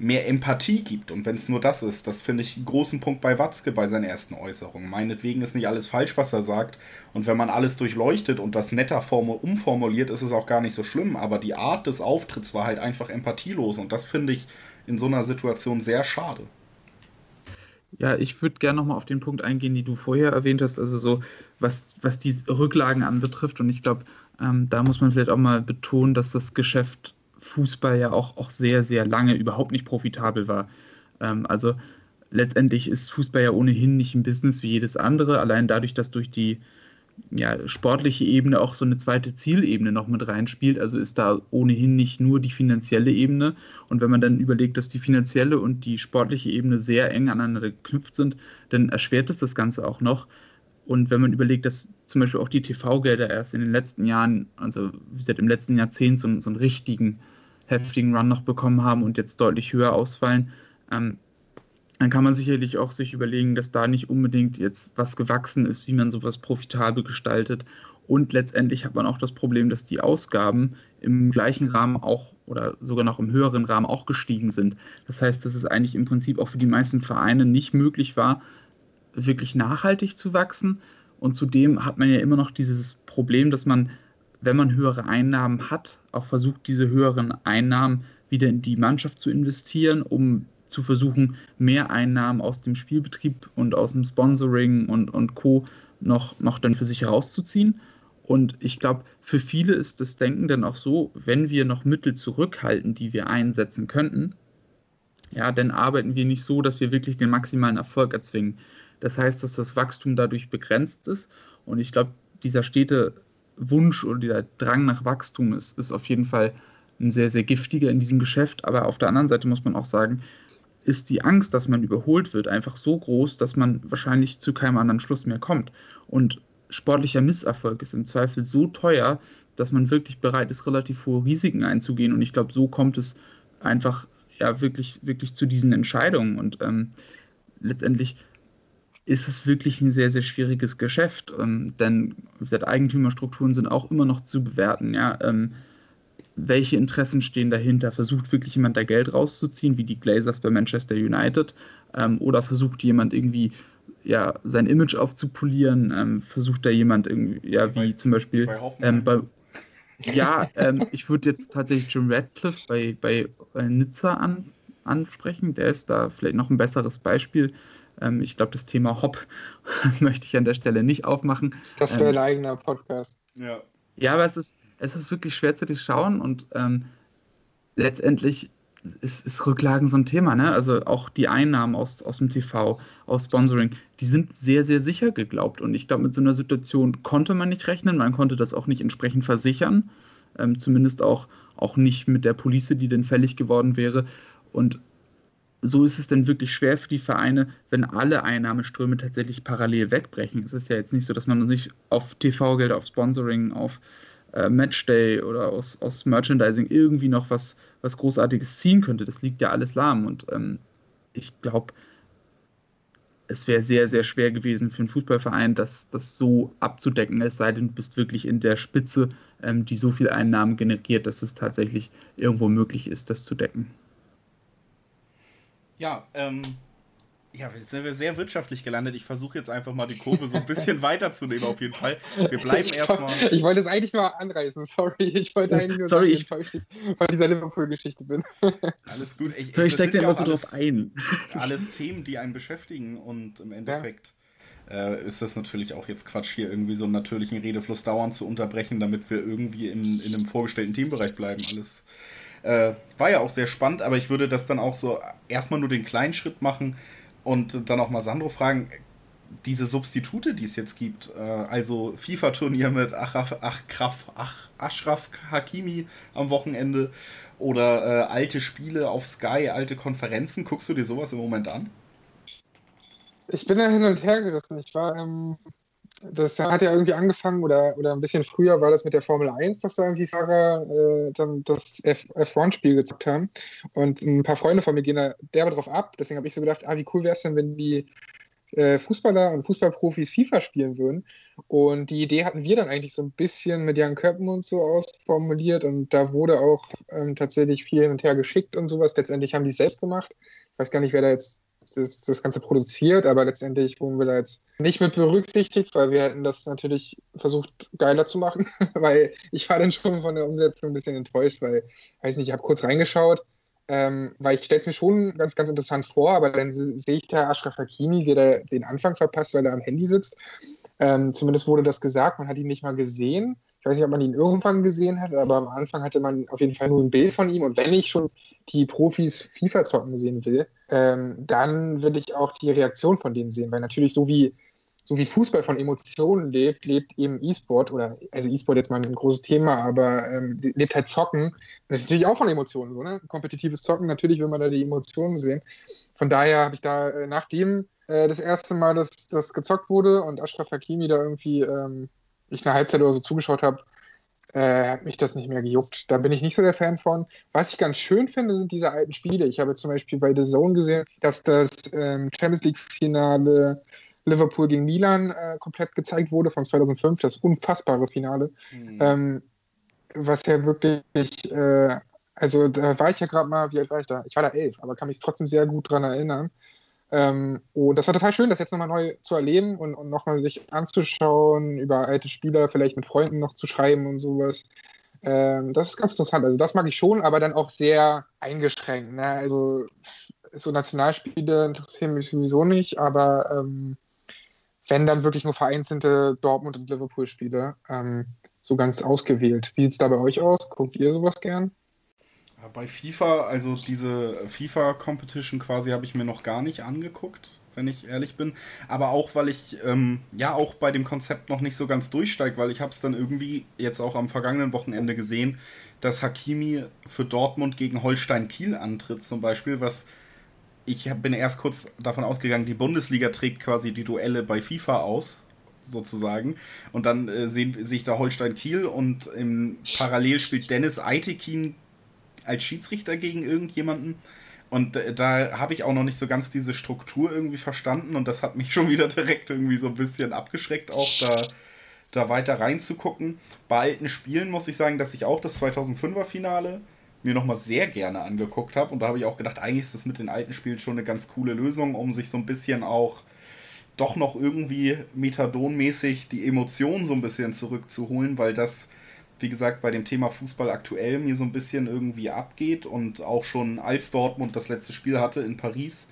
mehr Empathie gibt. Und wenn es nur das ist, das finde ich einen großen Punkt bei Watzke bei seinen ersten Äußerungen. Meinetwegen ist nicht alles falsch, was er sagt. Und wenn man alles durchleuchtet und das netter umformuliert, ist es auch gar nicht so schlimm. Aber die Art des Auftritts war halt einfach empathielos. Und das finde ich in so einer Situation sehr schade. Ja, ich würde gerne nochmal auf den Punkt eingehen, den du vorher erwähnt hast, also so, was, was die Rücklagen anbetrifft. Und ich glaube, ähm, da muss man vielleicht auch mal betonen, dass das Geschäft Fußball ja auch, auch sehr, sehr lange überhaupt nicht profitabel war. Ähm, also letztendlich ist Fußball ja ohnehin nicht ein Business wie jedes andere, allein dadurch, dass durch die ja, sportliche Ebene auch so eine zweite Zielebene noch mit reinspielt. Also ist da ohnehin nicht nur die finanzielle Ebene. Und wenn man dann überlegt, dass die finanzielle und die sportliche Ebene sehr eng aneinander geknüpft sind, dann erschwert es das Ganze auch noch. Und wenn man überlegt, dass zum Beispiel auch die TV-Gelder erst in den letzten Jahren, also seit dem letzten Jahrzehnt, so, so einen richtigen heftigen Run noch bekommen haben und jetzt deutlich höher ausfallen, ähm, dann kann man sicherlich auch sich überlegen, dass da nicht unbedingt jetzt was gewachsen ist, wie man sowas profitabel gestaltet. Und letztendlich hat man auch das Problem, dass die Ausgaben im gleichen Rahmen auch oder sogar noch im höheren Rahmen auch gestiegen sind. Das heißt, dass es eigentlich im Prinzip auch für die meisten Vereine nicht möglich war, wirklich nachhaltig zu wachsen. Und zudem hat man ja immer noch dieses Problem, dass man wenn man höhere Einnahmen hat, auch versucht, diese höheren Einnahmen wieder in die Mannschaft zu investieren, um zu versuchen, mehr Einnahmen aus dem Spielbetrieb und aus dem Sponsoring und, und Co. Noch, noch dann für sich herauszuziehen. Und ich glaube, für viele ist das Denken dann auch so, wenn wir noch Mittel zurückhalten, die wir einsetzen könnten, ja, dann arbeiten wir nicht so, dass wir wirklich den maximalen Erfolg erzwingen. Das heißt, dass das Wachstum dadurch begrenzt ist. Und ich glaube, dieser stete Wunsch oder der Drang nach Wachstum ist, ist auf jeden Fall ein sehr, sehr giftiger in diesem Geschäft. Aber auf der anderen Seite muss man auch sagen, ist die Angst, dass man überholt wird, einfach so groß, dass man wahrscheinlich zu keinem anderen Schluss mehr kommt. Und sportlicher Misserfolg ist im Zweifel so teuer, dass man wirklich bereit ist, relativ hohe Risiken einzugehen. Und ich glaube, so kommt es einfach ja wirklich, wirklich zu diesen Entscheidungen. Und ähm, letztendlich ist es wirklich ein sehr, sehr schwieriges Geschäft. Ähm, denn Eigentümerstrukturen sind auch immer noch zu bewerten. Ja? Ähm, welche Interessen stehen dahinter? Versucht wirklich jemand da Geld rauszuziehen, wie die Glazers bei Manchester United? Ähm, oder versucht jemand irgendwie ja, sein Image aufzupolieren? Ähm, versucht da jemand irgendwie, ja, wie bei, zum Beispiel bei, ähm, bei ja, ähm, ich würde jetzt tatsächlich Jim Radcliffe bei, bei äh, Nizza an, ansprechen. Der ist da vielleicht noch ein besseres Beispiel. Ähm, ich glaube, das Thema Hop (laughs) möchte ich an der Stelle nicht aufmachen. Das wäre ähm, ein eigener Podcast. Ja. Ja, aber es ist, es ist wirklich schwer zu durchschauen und ähm, letztendlich ist, ist, Rücklagen so ein Thema, ne? Also auch die Einnahmen aus, aus dem TV, aus Sponsoring, die sind sehr, sehr sicher geglaubt. Und ich glaube, mit so einer Situation konnte man nicht rechnen, man konnte das auch nicht entsprechend versichern. Ähm, zumindest auch, auch nicht mit der Police, die denn fällig geworden wäre. Und so ist es denn wirklich schwer für die Vereine, wenn alle Einnahmeströme tatsächlich parallel wegbrechen. Es ist ja jetzt nicht so, dass man sich auf TV-Gelder, auf Sponsoring, auf äh, Matchday oder aus, aus Merchandising irgendwie noch was, was Großartiges ziehen könnte. Das liegt ja alles lahm. Und ähm, ich glaube, es wäre sehr, sehr schwer gewesen für einen Fußballverein, das, das so abzudecken, es sei denn, du bist wirklich in der Spitze, ähm, die so viel Einnahmen generiert, dass es tatsächlich irgendwo möglich ist, das zu decken. Ja, ähm, ja, jetzt sind wir sehr wirtschaftlich gelandet. Ich versuche jetzt einfach mal die Kurve so ein bisschen (laughs) weiterzunehmen, auf jeden Fall. Wir bleiben erstmal. Ich wollte es eigentlich nur anreißen, sorry. Ich wollte eigentlich nur sorry, sagen, ich, ich bei dieser Liverpool-Geschichte bin. Alles gut. Ich, ich stecke da immer so drauf ein. Alles Themen, die einen beschäftigen und im Endeffekt. Ja. Äh, ist das natürlich auch jetzt Quatsch, hier irgendwie so einen natürlichen Redefluss dauernd zu unterbrechen, damit wir irgendwie in, in einem vorgestellten Teambereich bleiben. Alles äh, war ja auch sehr spannend, aber ich würde das dann auch so erstmal nur den kleinen Schritt machen und dann auch mal Sandro fragen, diese Substitute, die es jetzt gibt, äh, also FIFA-Turnier mit Achraf, Achraf, Ach, Ashraf Hakimi am Wochenende oder äh, alte Spiele auf Sky, alte Konferenzen, guckst du dir sowas im Moment an? Ich bin da hin und her gerissen. Ich war ähm, das hat ja irgendwie angefangen oder, oder ein bisschen früher war das mit der Formel 1, dass da irgendwie Fahrer äh, dann das F1-Spiel gezockt haben. Und ein paar Freunde von mir gehen da derbe drauf ab. Deswegen habe ich so gedacht, ah, wie cool wäre es denn, wenn die äh, Fußballer und Fußballprofis FIFA spielen würden. Und die Idee hatten wir dann eigentlich so ein bisschen mit Jan Köppen und so ausformuliert. Und da wurde auch ähm, tatsächlich viel hin und her geschickt und sowas. Letztendlich haben die es selbst gemacht. Ich weiß gar nicht, wer da jetzt das, das Ganze produziert, aber letztendlich wurden wir da jetzt nicht mit berücksichtigt, weil wir hätten das natürlich versucht, geiler zu machen. (laughs) weil ich war dann schon von der Umsetzung ein bisschen enttäuscht, weil, weiß nicht, ich habe kurz reingeschaut ähm, weil ich stelle es mir schon ganz, ganz interessant vor, aber dann sehe ich da Ashraf Hakimi, wie der den Anfang verpasst, weil er am Handy sitzt. Ähm, zumindest wurde das gesagt, man hat ihn nicht mal gesehen. Ich weiß nicht, ob man ihn irgendwann gesehen hat, aber am Anfang hatte man auf jeden Fall nur ein Bild von ihm. Und wenn ich schon die Profis FIFA zocken sehen will, ähm, dann will ich auch die Reaktion von denen sehen. Weil natürlich so wie so wie Fußball von Emotionen lebt, lebt eben E-Sport oder, also E-Sport jetzt mal ein großes Thema, aber ähm, lebt halt Zocken. Das ist natürlich auch von Emotionen so, ne? Kompetitives Zocken, natürlich will man da die Emotionen sehen. Von daher habe ich da, äh, nachdem äh, das erste Mal das, das gezockt wurde und Ashraf Hakimi da irgendwie ähm, ich eine Halbzeit oder so zugeschaut habe, äh, hat mich das nicht mehr gejuckt. Da bin ich nicht so der Fan von. Was ich ganz schön finde, sind diese alten Spiele. Ich habe zum Beispiel bei The Zone gesehen, dass das ähm, Champions League-Finale Liverpool gegen Milan äh, komplett gezeigt wurde von 2005, das unfassbare Finale. Mhm. Ähm, was ja wirklich, äh, also da war ich ja gerade mal, wie alt war ich da? Ich war da elf, aber kann mich trotzdem sehr gut dran erinnern. Ähm, und das war total schön, das jetzt nochmal neu zu erleben und, und nochmal sich anzuschauen, über alte Spieler vielleicht mit Freunden noch zu schreiben und sowas. Ähm, das ist ganz interessant. Also das mag ich schon, aber dann auch sehr eingeschränkt. Ne? Also so Nationalspiele interessieren mich sowieso nicht, aber ähm, wenn dann wirklich nur vereinzelte Dortmund- und Liverpool-Spiele, ähm, so ganz ausgewählt. Wie sieht es da bei euch aus? Guckt ihr sowas gern? Bei FIFA, also diese FIFA-Competition quasi habe ich mir noch gar nicht angeguckt, wenn ich ehrlich bin. Aber auch, weil ich ähm, ja auch bei dem Konzept noch nicht so ganz durchsteige, weil ich habe es dann irgendwie jetzt auch am vergangenen Wochenende gesehen, dass Hakimi für Dortmund gegen Holstein Kiel antritt zum Beispiel, was ich bin erst kurz davon ausgegangen, die Bundesliga trägt quasi die Duelle bei FIFA aus, sozusagen. Und dann äh, sehe seh ich da Holstein Kiel und im Parallel spielt Dennis Eitekin als Schiedsrichter gegen irgendjemanden. Und da habe ich auch noch nicht so ganz diese Struktur irgendwie verstanden und das hat mich (laughs) schon wieder direkt irgendwie so ein bisschen abgeschreckt, auch da, da weiter reinzugucken. Bei alten Spielen muss ich sagen, dass ich auch das 2005er Finale mir nochmal sehr gerne angeguckt habe. Und da habe ich auch gedacht, eigentlich ist das mit den alten Spielen schon eine ganz coole Lösung, um sich so ein bisschen auch doch noch irgendwie methadonmäßig die Emotionen so ein bisschen zurückzuholen, weil das, wie gesagt, bei dem Thema Fußball aktuell mir so ein bisschen irgendwie abgeht und auch schon als Dortmund das letzte Spiel hatte in Paris,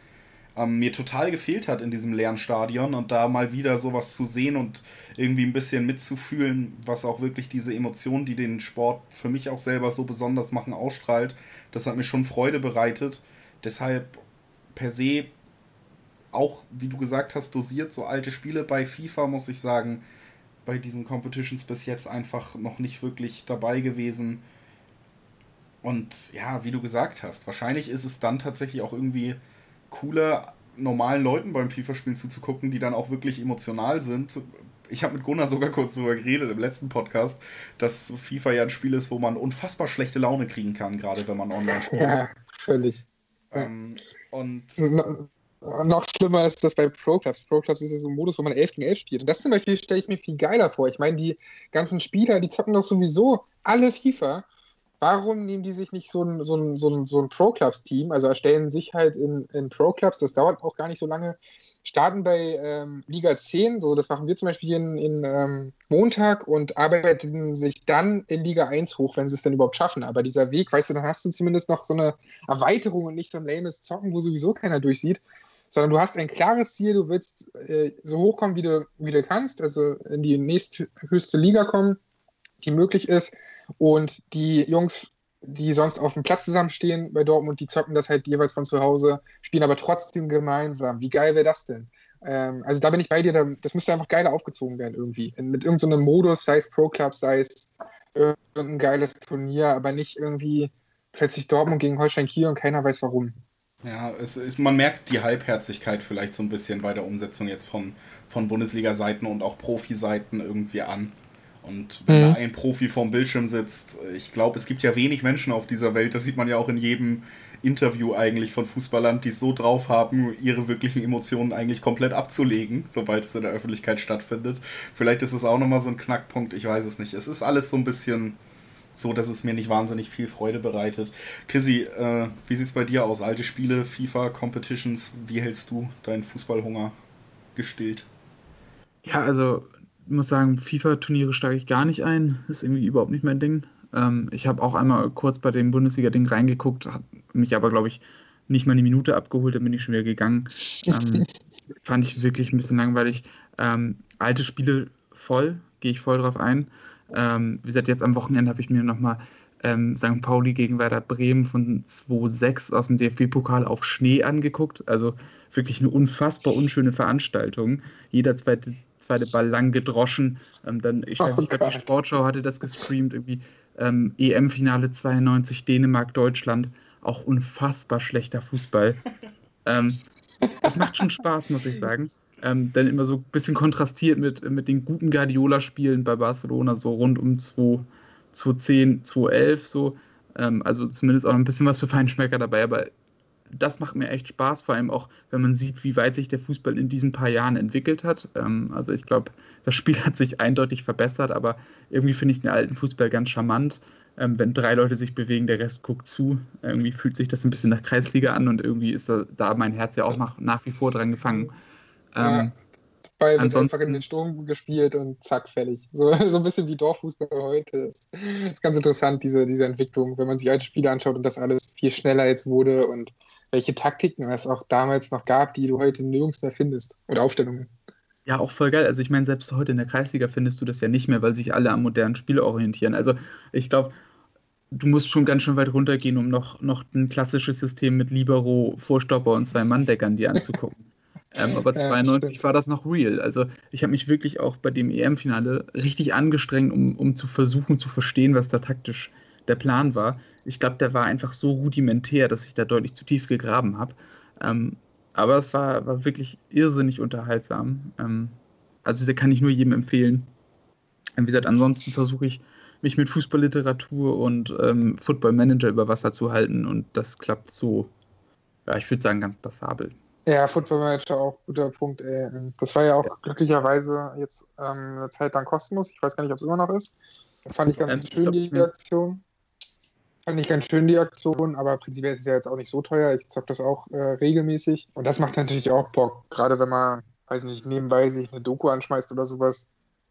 ähm, mir total gefehlt hat in diesem leeren Stadion und da mal wieder sowas zu sehen und irgendwie ein bisschen mitzufühlen, was auch wirklich diese Emotionen, die den Sport für mich auch selber so besonders machen, ausstrahlt, das hat mir schon Freude bereitet. Deshalb per se auch, wie du gesagt hast, dosiert so alte Spiele bei FIFA, muss ich sagen, bei diesen Competitions bis jetzt einfach noch nicht wirklich dabei gewesen. Und ja, wie du gesagt hast, wahrscheinlich ist es dann tatsächlich auch irgendwie cooler, normalen Leuten beim FIFA-Spielen zuzugucken, die dann auch wirklich emotional sind. Ich habe mit Gunnar sogar kurz darüber geredet im letzten Podcast, dass FIFA ja ein Spiel ist, wo man unfassbar schlechte Laune kriegen kann, gerade wenn man online spielt. Ja, völlig. Ähm, und no, noch schlimmer ist das bei Pro Clubs. Pro Clubs ist ja so ein Modus, wo man 11 gegen 11 spielt. Und das zum Beispiel stelle ich mir viel geiler vor. Ich meine, die ganzen Spieler, die zocken doch sowieso alle FIFA warum nehmen die sich nicht so ein, so ein, so ein, so ein Pro-Clubs-Team, also erstellen sich halt in, in Pro-Clubs, das dauert auch gar nicht so lange, starten bei ähm, Liga 10, so das machen wir zum Beispiel in, in ähm, Montag und arbeiten sich dann in Liga 1 hoch, wenn sie es denn überhaupt schaffen. Aber dieser Weg, weißt du, dann hast du zumindest noch so eine Erweiterung und nicht so ein lames Zocken, wo sowieso keiner durchsieht, sondern du hast ein klares Ziel, du willst äh, so hochkommen, wie du, wie du kannst, also in die nächsthöchste Liga kommen, die möglich ist und die Jungs, die sonst auf dem Platz zusammenstehen bei Dortmund, die zocken das halt jeweils von zu Hause, spielen aber trotzdem gemeinsam. Wie geil wäre das denn? Ähm, also da bin ich bei dir, das müsste einfach geiler aufgezogen werden irgendwie. Mit irgendeinem so Modus, sei es Pro Club, sei es irgendein geiles Turnier, aber nicht irgendwie plötzlich Dortmund gegen Holstein Kiel und keiner weiß warum. Ja, es ist, man merkt die Halbherzigkeit vielleicht so ein bisschen bei der Umsetzung jetzt von, von Bundesliga-Seiten und auch Profi-Seiten irgendwie an. Und wenn mhm. da ein Profi vorm Bildschirm sitzt, ich glaube, es gibt ja wenig Menschen auf dieser Welt, das sieht man ja auch in jedem Interview eigentlich von Fußballland, die es so drauf haben, ihre wirklichen Emotionen eigentlich komplett abzulegen, sobald es in der Öffentlichkeit stattfindet. Vielleicht ist es auch nochmal so ein Knackpunkt, ich weiß es nicht. Es ist alles so ein bisschen so, dass es mir nicht wahnsinnig viel Freude bereitet. Chrissy, äh, wie sieht es bei dir aus? Alte Spiele, FIFA, Competitions, wie hältst du deinen Fußballhunger gestillt? Ja, also ich muss sagen, FIFA-Turniere steige ich gar nicht ein. Ist irgendwie überhaupt nicht mein Ding. Ähm, ich habe auch einmal kurz bei dem Bundesliga-Ding reingeguckt, habe mich aber, glaube ich, nicht mal eine Minute abgeholt, dann bin ich schon wieder gegangen. Ähm, (laughs) fand ich wirklich ein bisschen langweilig. Ähm, alte Spiele voll, gehe ich voll drauf ein. Ähm, wie gesagt, jetzt am Wochenende habe ich mir nochmal ähm, St. Pauli gegen Werder Bremen von 2-6 aus dem DFB-Pokal auf Schnee angeguckt. Also wirklich eine unfassbar unschöne Veranstaltung. Jeder zweite, zweite Ball lang gedroschen. Ähm, dann, ich weiß nicht, oh, die Sportschau hatte das gestreamt, irgendwie ähm, EM-Finale 92 Dänemark, Deutschland. Auch unfassbar schlechter Fußball. (laughs) ähm, das macht schon Spaß, muss ich sagen. Ähm, dann immer so ein bisschen kontrastiert mit, mit den guten Guardiola-Spielen bei Barcelona, so rund um 2010, 2011, so. Ähm, also zumindest auch ein bisschen was für Feinschmecker dabei, aber das macht mir echt Spaß, vor allem auch, wenn man sieht, wie weit sich der Fußball in diesen paar Jahren entwickelt hat. Ähm, also ich glaube, das Spiel (laughs) hat sich eindeutig verbessert, aber irgendwie finde ich den alten Fußball ganz charmant. Ähm, wenn drei Leute sich bewegen, der Rest guckt zu. Irgendwie fühlt sich das ein bisschen nach Kreisliga an und irgendwie ist da, da mein Herz ja auch nach, nach wie vor dran gefangen. Ähm, Ball wird einfach in den Sturm gespielt und zack, fertig. So, (laughs) so ein bisschen wie Dorffußball heute. Das ist ganz interessant, diese, diese Entwicklung, wenn man sich alte Spiele anschaut und das alles viel schneller jetzt wurde und welche Taktiken es auch damals noch gab, die du heute nirgends mehr findest. Oder Aufstellungen. Ja, auch voll geil. Also ich meine, selbst heute in der Kreisliga findest du das ja nicht mehr, weil sich alle am modernen Spiel orientieren. Also ich glaube, du musst schon ganz schön weit runtergehen, um noch, noch ein klassisches System mit Libero, Vorstopper und zwei Manndeckern dir anzugucken. Ähm, aber 92 ja, war das noch real. Also ich habe mich wirklich auch bei dem EM-Finale richtig angestrengt, um, um zu versuchen zu verstehen, was da taktisch der Plan war. Ich glaube, der war einfach so rudimentär, dass ich da deutlich zu tief gegraben habe. Ähm, aber es war, war wirklich irrsinnig unterhaltsam. Ähm, also da kann ich nur jedem empfehlen. Ähm, wie gesagt, ansonsten versuche ich mich mit Fußballliteratur und ähm, Football Manager über Wasser zu halten und das klappt so, ja, ich würde sagen, ganz passabel. Ja, Football Manager auch guter Punkt. Ey. Das war ja auch ja. glücklicherweise jetzt ähm, eine Zeit lang kostenlos. Ich weiß gar nicht, ob es immer noch ist. Fand ich ganz ähm, schön, ich die Aktion. Fand ich ganz schön die Aktion, aber prinzipiell ist es ja jetzt auch nicht so teuer. Ich zock das auch äh, regelmäßig. Und das macht natürlich auch Bock. Gerade wenn man, weiß nicht, nebenbei sich eine Doku anschmeißt oder sowas,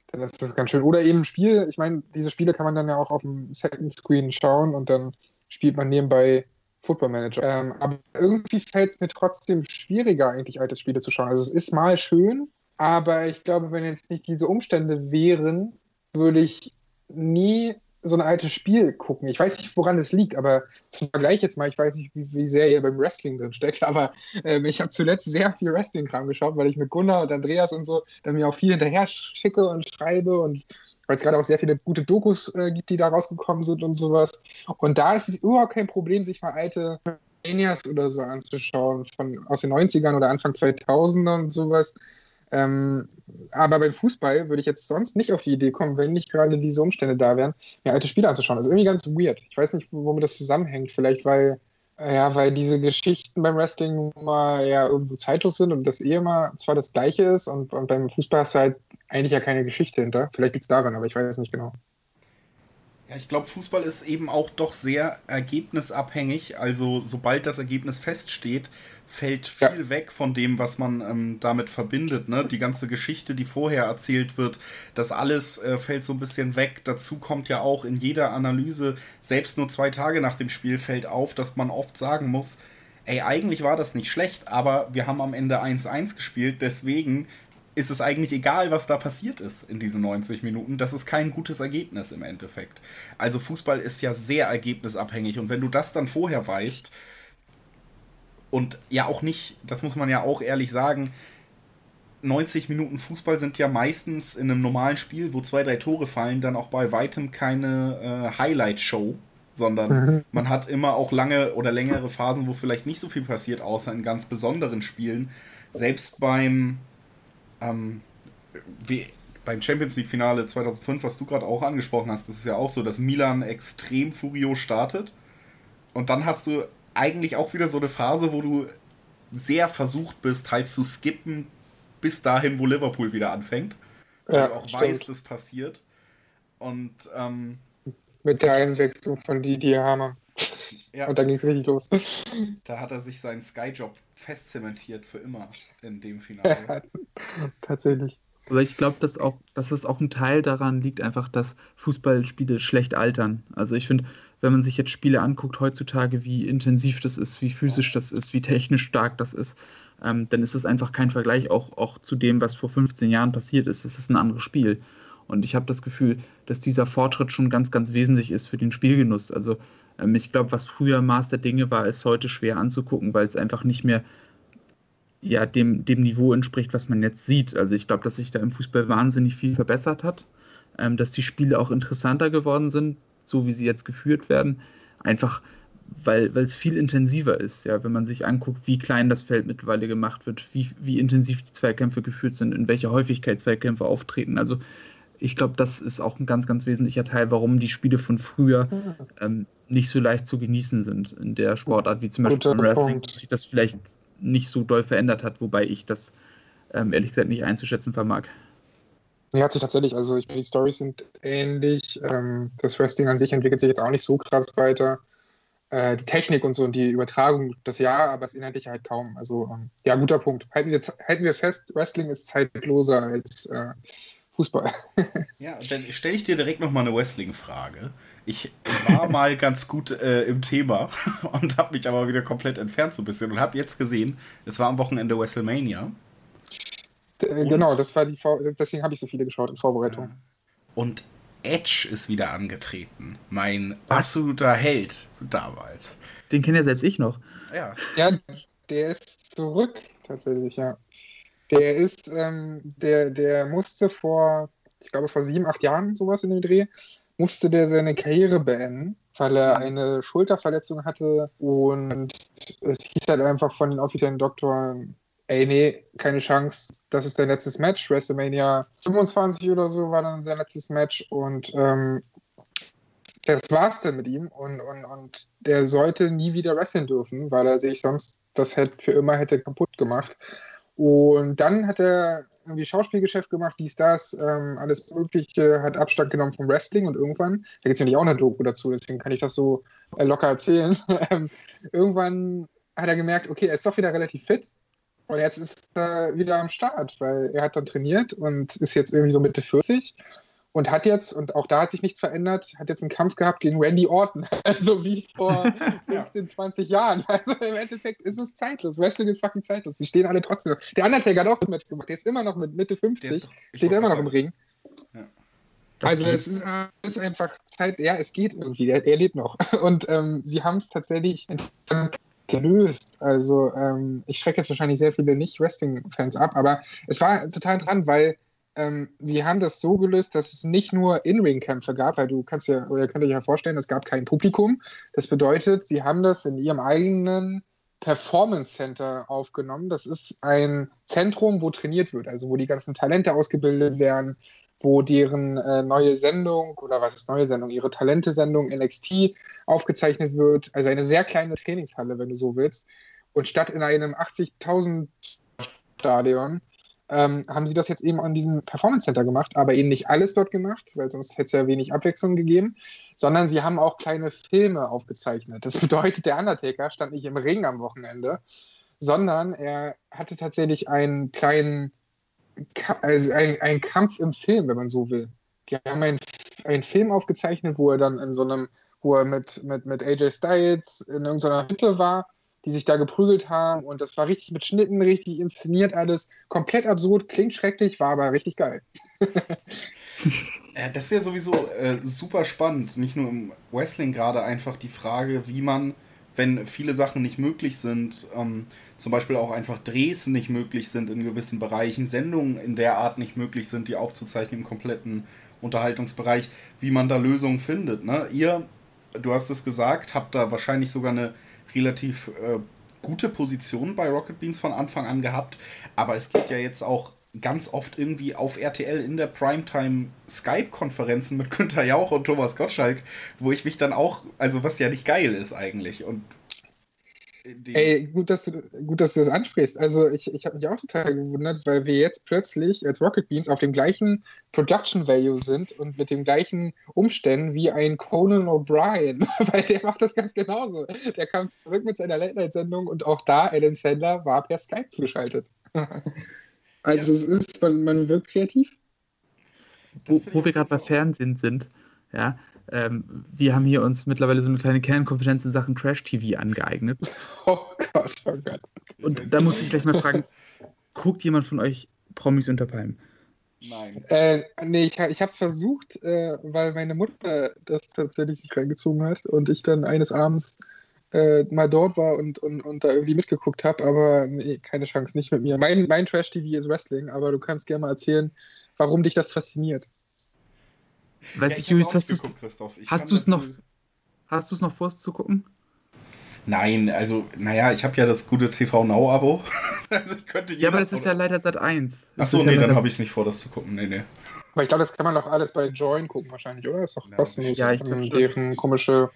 dann ist das ganz schön. Oder eben ein Spiel. Ich meine, diese Spiele kann man dann ja auch auf dem Second Screen schauen und dann spielt man nebenbei Football Manager. Ähm, aber irgendwie fällt es mir trotzdem schwieriger, eigentlich alte Spiele zu schauen. Also es ist mal schön, aber ich glaube, wenn jetzt nicht diese Umstände wären, würde ich nie so ein altes Spiel gucken. Ich weiß nicht, woran es liegt, aber zum Vergleich jetzt mal, ich weiß nicht, wie, wie sehr ihr beim Wrestling drin steckt, aber äh, ich habe zuletzt sehr viel Wrestling-Kram geschaut, weil ich mit Gunnar und Andreas und so dann mir auch viel hinterher schicke und schreibe und weil es gerade auch sehr viele gute Dokus äh, gibt, die da rausgekommen sind und sowas. Und da ist es überhaupt kein Problem, sich mal alte Manias oder so anzuschauen, von aus den 90ern oder Anfang 2000er und sowas. Ähm, aber beim Fußball würde ich jetzt sonst nicht auf die Idee kommen, wenn nicht gerade diese Umstände da wären, mir alte Spiele anzuschauen. Das ist irgendwie ganz weird. Ich weiß nicht, womit das zusammenhängt. Vielleicht, weil, ja, weil diese Geschichten beim Wrestling mal ja irgendwo zeitlos sind und das eh immer zwar das Gleiche ist und, und beim Fußball hast du halt eigentlich ja keine Geschichte hinter. Vielleicht liegt es daran, aber ich weiß nicht genau. Ja, ich glaube, Fußball ist eben auch doch sehr ergebnisabhängig. Also, sobald das Ergebnis feststeht, fällt viel ja. weg von dem, was man ähm, damit verbindet. Ne? Die ganze Geschichte, die vorher erzählt wird, das alles äh, fällt so ein bisschen weg. Dazu kommt ja auch in jeder Analyse, selbst nur zwei Tage nach dem Spiel fällt auf, dass man oft sagen muss, ey, eigentlich war das nicht schlecht, aber wir haben am Ende 1-1 gespielt, deswegen ist es eigentlich egal, was da passiert ist in diesen 90 Minuten. Das ist kein gutes Ergebnis im Endeffekt. Also Fußball ist ja sehr ergebnisabhängig und wenn du das dann vorher weißt, und ja auch nicht, das muss man ja auch ehrlich sagen, 90 Minuten Fußball sind ja meistens in einem normalen Spiel, wo zwei, drei Tore fallen, dann auch bei weitem keine äh, Highlight-Show, sondern mhm. man hat immer auch lange oder längere Phasen, wo vielleicht nicht so viel passiert, außer in ganz besonderen Spielen. Selbst beim ähm, beim Champions League-Finale 2005, was du gerade auch angesprochen hast, das ist ja auch so, dass Milan extrem furios startet. Und dann hast du eigentlich auch wieder so eine Phase, wo du sehr versucht bist, halt zu skippen bis dahin, wo Liverpool wieder anfängt. Weil ja, du auch stimmt. weißt, das passiert. Und ähm, mit der Einwechslung von Didi Hammer. Ja. Und dann ging es richtig los. Da hat er sich seinen Sky-Job festzementiert für immer in dem (laughs) Finale. Ja, tatsächlich. Aber ich glaube, dass auch, dass es auch ein Teil daran liegt, einfach, dass Fußballspiele schlecht altern. Also ich finde, wenn man sich jetzt Spiele anguckt heutzutage, wie intensiv das ist, wie physisch das ist, wie technisch stark das ist, ähm, dann ist es einfach kein Vergleich auch, auch zu dem, was vor 15 Jahren passiert ist. Es ist ein anderes Spiel. Und ich habe das Gefühl, dass dieser Fortschritt schon ganz, ganz wesentlich ist für den Spielgenuss. Also ähm, ich glaube, was früher Maß der Dinge war, ist heute schwer anzugucken, weil es einfach nicht mehr ja, dem, dem Niveau entspricht, was man jetzt sieht. Also ich glaube, dass sich da im Fußball wahnsinnig viel verbessert hat, ähm, dass die Spiele auch interessanter geworden sind, so wie sie jetzt geführt werden. Einfach weil es viel intensiver ist, ja, wenn man sich anguckt, wie klein das Feld mittlerweile gemacht wird, wie, wie intensiv die Zweikämpfe geführt sind, in welcher Häufigkeit Zweikämpfe auftreten. Also ich glaube, das ist auch ein ganz, ganz wesentlicher Teil, warum die Spiele von früher ähm, nicht so leicht zu genießen sind in der Sportart, wie zum Beispiel beim Wrestling, wo sich das vielleicht nicht so doll verändert hat, wobei ich das ähm, ehrlich gesagt nicht einzuschätzen vermag. Ja, hat sich tatsächlich, also ich meine, die Stories sind ähnlich. Ähm, das Wrestling an sich entwickelt sich jetzt auch nicht so krass weiter. Äh, die Technik und so und die Übertragung, das ja, aber das Inhaltliche halt kaum. Also, ähm, ja, guter Punkt. Halten wir, halten wir fest, Wrestling ist zeitloser als äh, Fußball. ja, dann stelle ich dir direkt nochmal eine Wrestling-Frage. Ich war mal ganz gut äh, im Thema (laughs) und habe mich aber wieder komplett entfernt so ein bisschen und habe jetzt gesehen, es war am Wochenende WrestleMania. Und genau, das war die v deswegen habe ich so viele geschaut in Vorbereitung. Und Edge ist wieder angetreten. Mein Was? absoluter Held damals. Den kenne ja selbst ich noch. Ja. Ja, der ist zurück tatsächlich, ja. Der ist, ähm, der, der musste vor, ich glaube vor sieben, acht Jahren sowas in dem Dreh, musste der seine Karriere beenden, weil er eine Schulterverletzung hatte und es hieß halt einfach von den offiziellen Doktoren, ey, nee, keine Chance, das ist dein letztes Match. WrestleMania 25 oder so war dann sein letztes Match und ähm, das war's dann mit ihm und, und, und der sollte nie wieder wrestlen dürfen, weil er sich sonst das hätte für immer hätte kaputt gemacht. Und dann hat er irgendwie Schauspielgeschäft gemacht, dies, das, ähm, alles Mögliche, hat Abstand genommen vom Wrestling und irgendwann, da gibt es ja nicht auch eine Doku dazu, deswegen kann ich das so äh, locker erzählen. (laughs) Ähm, irgendwann hat er gemerkt, okay, er ist doch wieder relativ fit und jetzt ist er wieder am Start, weil er hat dann trainiert und ist jetzt irgendwie so Mitte 40 und hat jetzt, und auch da hat sich nichts verändert, hat jetzt einen Kampf gehabt gegen Randy Orton, (laughs) also wie vor (laughs) 15, 20 Jahren. Also im Endeffekt ist es zeitlos. Wrestling ist fucking zeitlos. Die stehen alle trotzdem noch. Der Undertaker hat auch mitgemacht. Der ist immer noch mit Mitte 50, doch, steht immer noch im Ring. Ja. Also es ist, ist, einfach Zeit, ja, es geht irgendwie, er, er lebt noch. (laughs) Und ähm, sie haben es tatsächlich gelöst. Also ähm, ich schrecke jetzt wahrscheinlich sehr viele Nicht-Wrestling-Fans ab, aber es war total dran, weil ähm, sie haben das so gelöst, dass es nicht nur In-Ring-Kämpfe gab, weil du kannst ja, oder könnt euch ja vorstellen, es gab kein Publikum. Das bedeutet, sie haben das in ihrem eigenen Performance Center aufgenommen. Das ist ein Zentrum, wo trainiert wird, also wo die ganzen Talente ausgebildet werden, wo deren äh, neue Sendung oder was ist neue Sendung, ihre Talente-Sendung NXT aufgezeichnet wird. Also eine sehr kleine Trainingshalle, wenn du so willst. Und statt in einem 80.000 Stadion ähm, haben sie das jetzt eben an diesem Performance Center gemacht, aber eben nicht alles dort gemacht, weil sonst hätte es ja wenig Abwechslung gegeben, sondern sie haben auch kleine Filme aufgezeichnet. Das (laughs) bedeutet, der Undertaker stand nicht im Ring am Wochenende, sondern er hatte tatsächlich einen kleinen, also einen, einen Kampf im Film, wenn man so will. Die haben einen, einen Film aufgezeichnet, wo er dann in so einem, wo er mit, mit, mit AJ Styles in irgendeiner Hütte war die sich da geprügelt haben und das war richtig mit Schnitten, richtig inszeniert alles. Komplett absurd, klingt schrecklich, war aber richtig geil. (laughs) ja, das ist ja sowieso äh, super spannend, nicht nur im Wrestling gerade einfach die Frage, wie man, wenn viele Sachen nicht möglich sind, ähm, zum Beispiel auch einfach Drehs nicht möglich sind in gewissen Bereichen, Sendungen in der Art nicht möglich sind, die aufzuzeichnen im kompletten Unterhaltungsbereich, wie man da Lösungen findet. Ne? Ihr, du hast es gesagt, habt da wahrscheinlich sogar eine relativ äh, gute Position bei Rocket Beans von Anfang an gehabt. Aber es gibt ja jetzt auch ganz oft irgendwie auf RTL in der Primetime Skype-Konferenzen mit Günther Jauch und Thomas Gottschalk, wo ich mich dann auch, also was ja nicht geil ist eigentlich. Und Ey, gut dass, du, gut, dass du das ansprichst. Also ich, ich habe mich auch total gewundert, weil wir jetzt plötzlich als Rocket Beans auf dem gleichen Production Value sind und mit den gleichen Umständen wie ein Conan O'Brien, (laughs) weil der macht das ganz genauso. Der kam zurück mit seiner Late-Night-Sendung und auch da, Adam Sandler war per Skype zugeschaltet. (laughs) also ja. es ist, man, man wirkt kreativ. Wo, wo wir gerade bei Fernsehen sind, ja, ähm, wir haben hier uns mittlerweile so eine kleine Kernkompetenz in Sachen Trash-TV angeeignet. (laughs) Oh Gott, oh Gott. Und da muss ich gleich mal fragen, guckt jemand von euch Promis unter Palmen? Nein. Äh, nee, ich, ich habe es versucht, äh, weil meine Mutter das tatsächlich sich reingezogen hat und ich dann eines Abends äh, mal dort war und, und, und da irgendwie mitgeguckt habe, aber nee, keine Chance, nicht mit mir. Mein, mein Trash-TV ist Wrestling, aber du kannst gerne mal erzählen, warum dich das fasziniert. Weiß ja, ich, Julius, hast, geguckt, hast du es noch, hast du es noch vor, es zu gucken? Nein, also, naja, ich habe ja das gute TV Now-Abo. (laughs) also ja, aber das ist ja leider seit 1. Achso, nee, ja dann habe ich es nicht vor, das zu gucken. Nee, nee. Aber ich glaube, das kann man doch alles bei Join gucken, wahrscheinlich, oder? Das ist doch kostenlos. Ja, ich deren komische.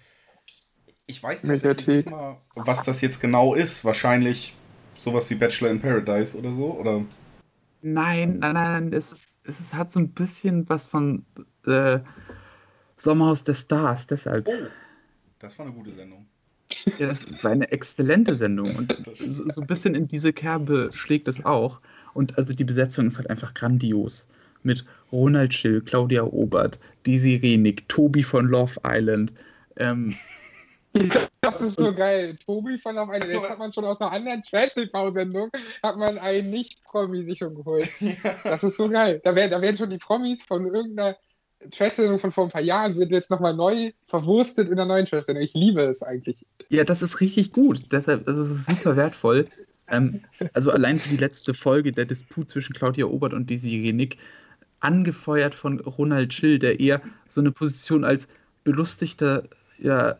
Ich weiß nicht mal, was das jetzt genau ist. Wahrscheinlich sowas wie Bachelor in Paradise oder so, oder? Nein, nein, nein, es, ist, es ist, hat so ein bisschen was von äh, Sommerhaus der Stars, deshalb. Oh, das war eine gute Sendung. Ja, das war eine exzellente Sendung und (laughs) so, so, ein bisschen in diese Kerbe schlägt es auch. Und also die Besetzung ist halt einfach grandios. Mit Ronald Schill, Claudia Obert, Desi Renick, Tobi von Love Island, ähm, (laughs) das ist so geil. Tobi von auf eine, jetzt hat man schon aus einer anderen Trash-TV-Sendung, hat man einen Nicht-Promi sich schon geholt. (laughs) Das ist so geil. Da, wär, da werden schon die Promis von irgendeiner Trash-Sendung von vor ein paar Jahren, wird jetzt nochmal neu verwurstet in der neuen Trash-Sendung. Ich liebe es eigentlich. Ja, das ist richtig gut. Deshalb das ist super wertvoll. Ähm, also allein die letzte Folge, der Disput zwischen Claudia Obert und Desiree Nick, angefeuert von Ronald Schill, der eher so eine Position als belustigter ja,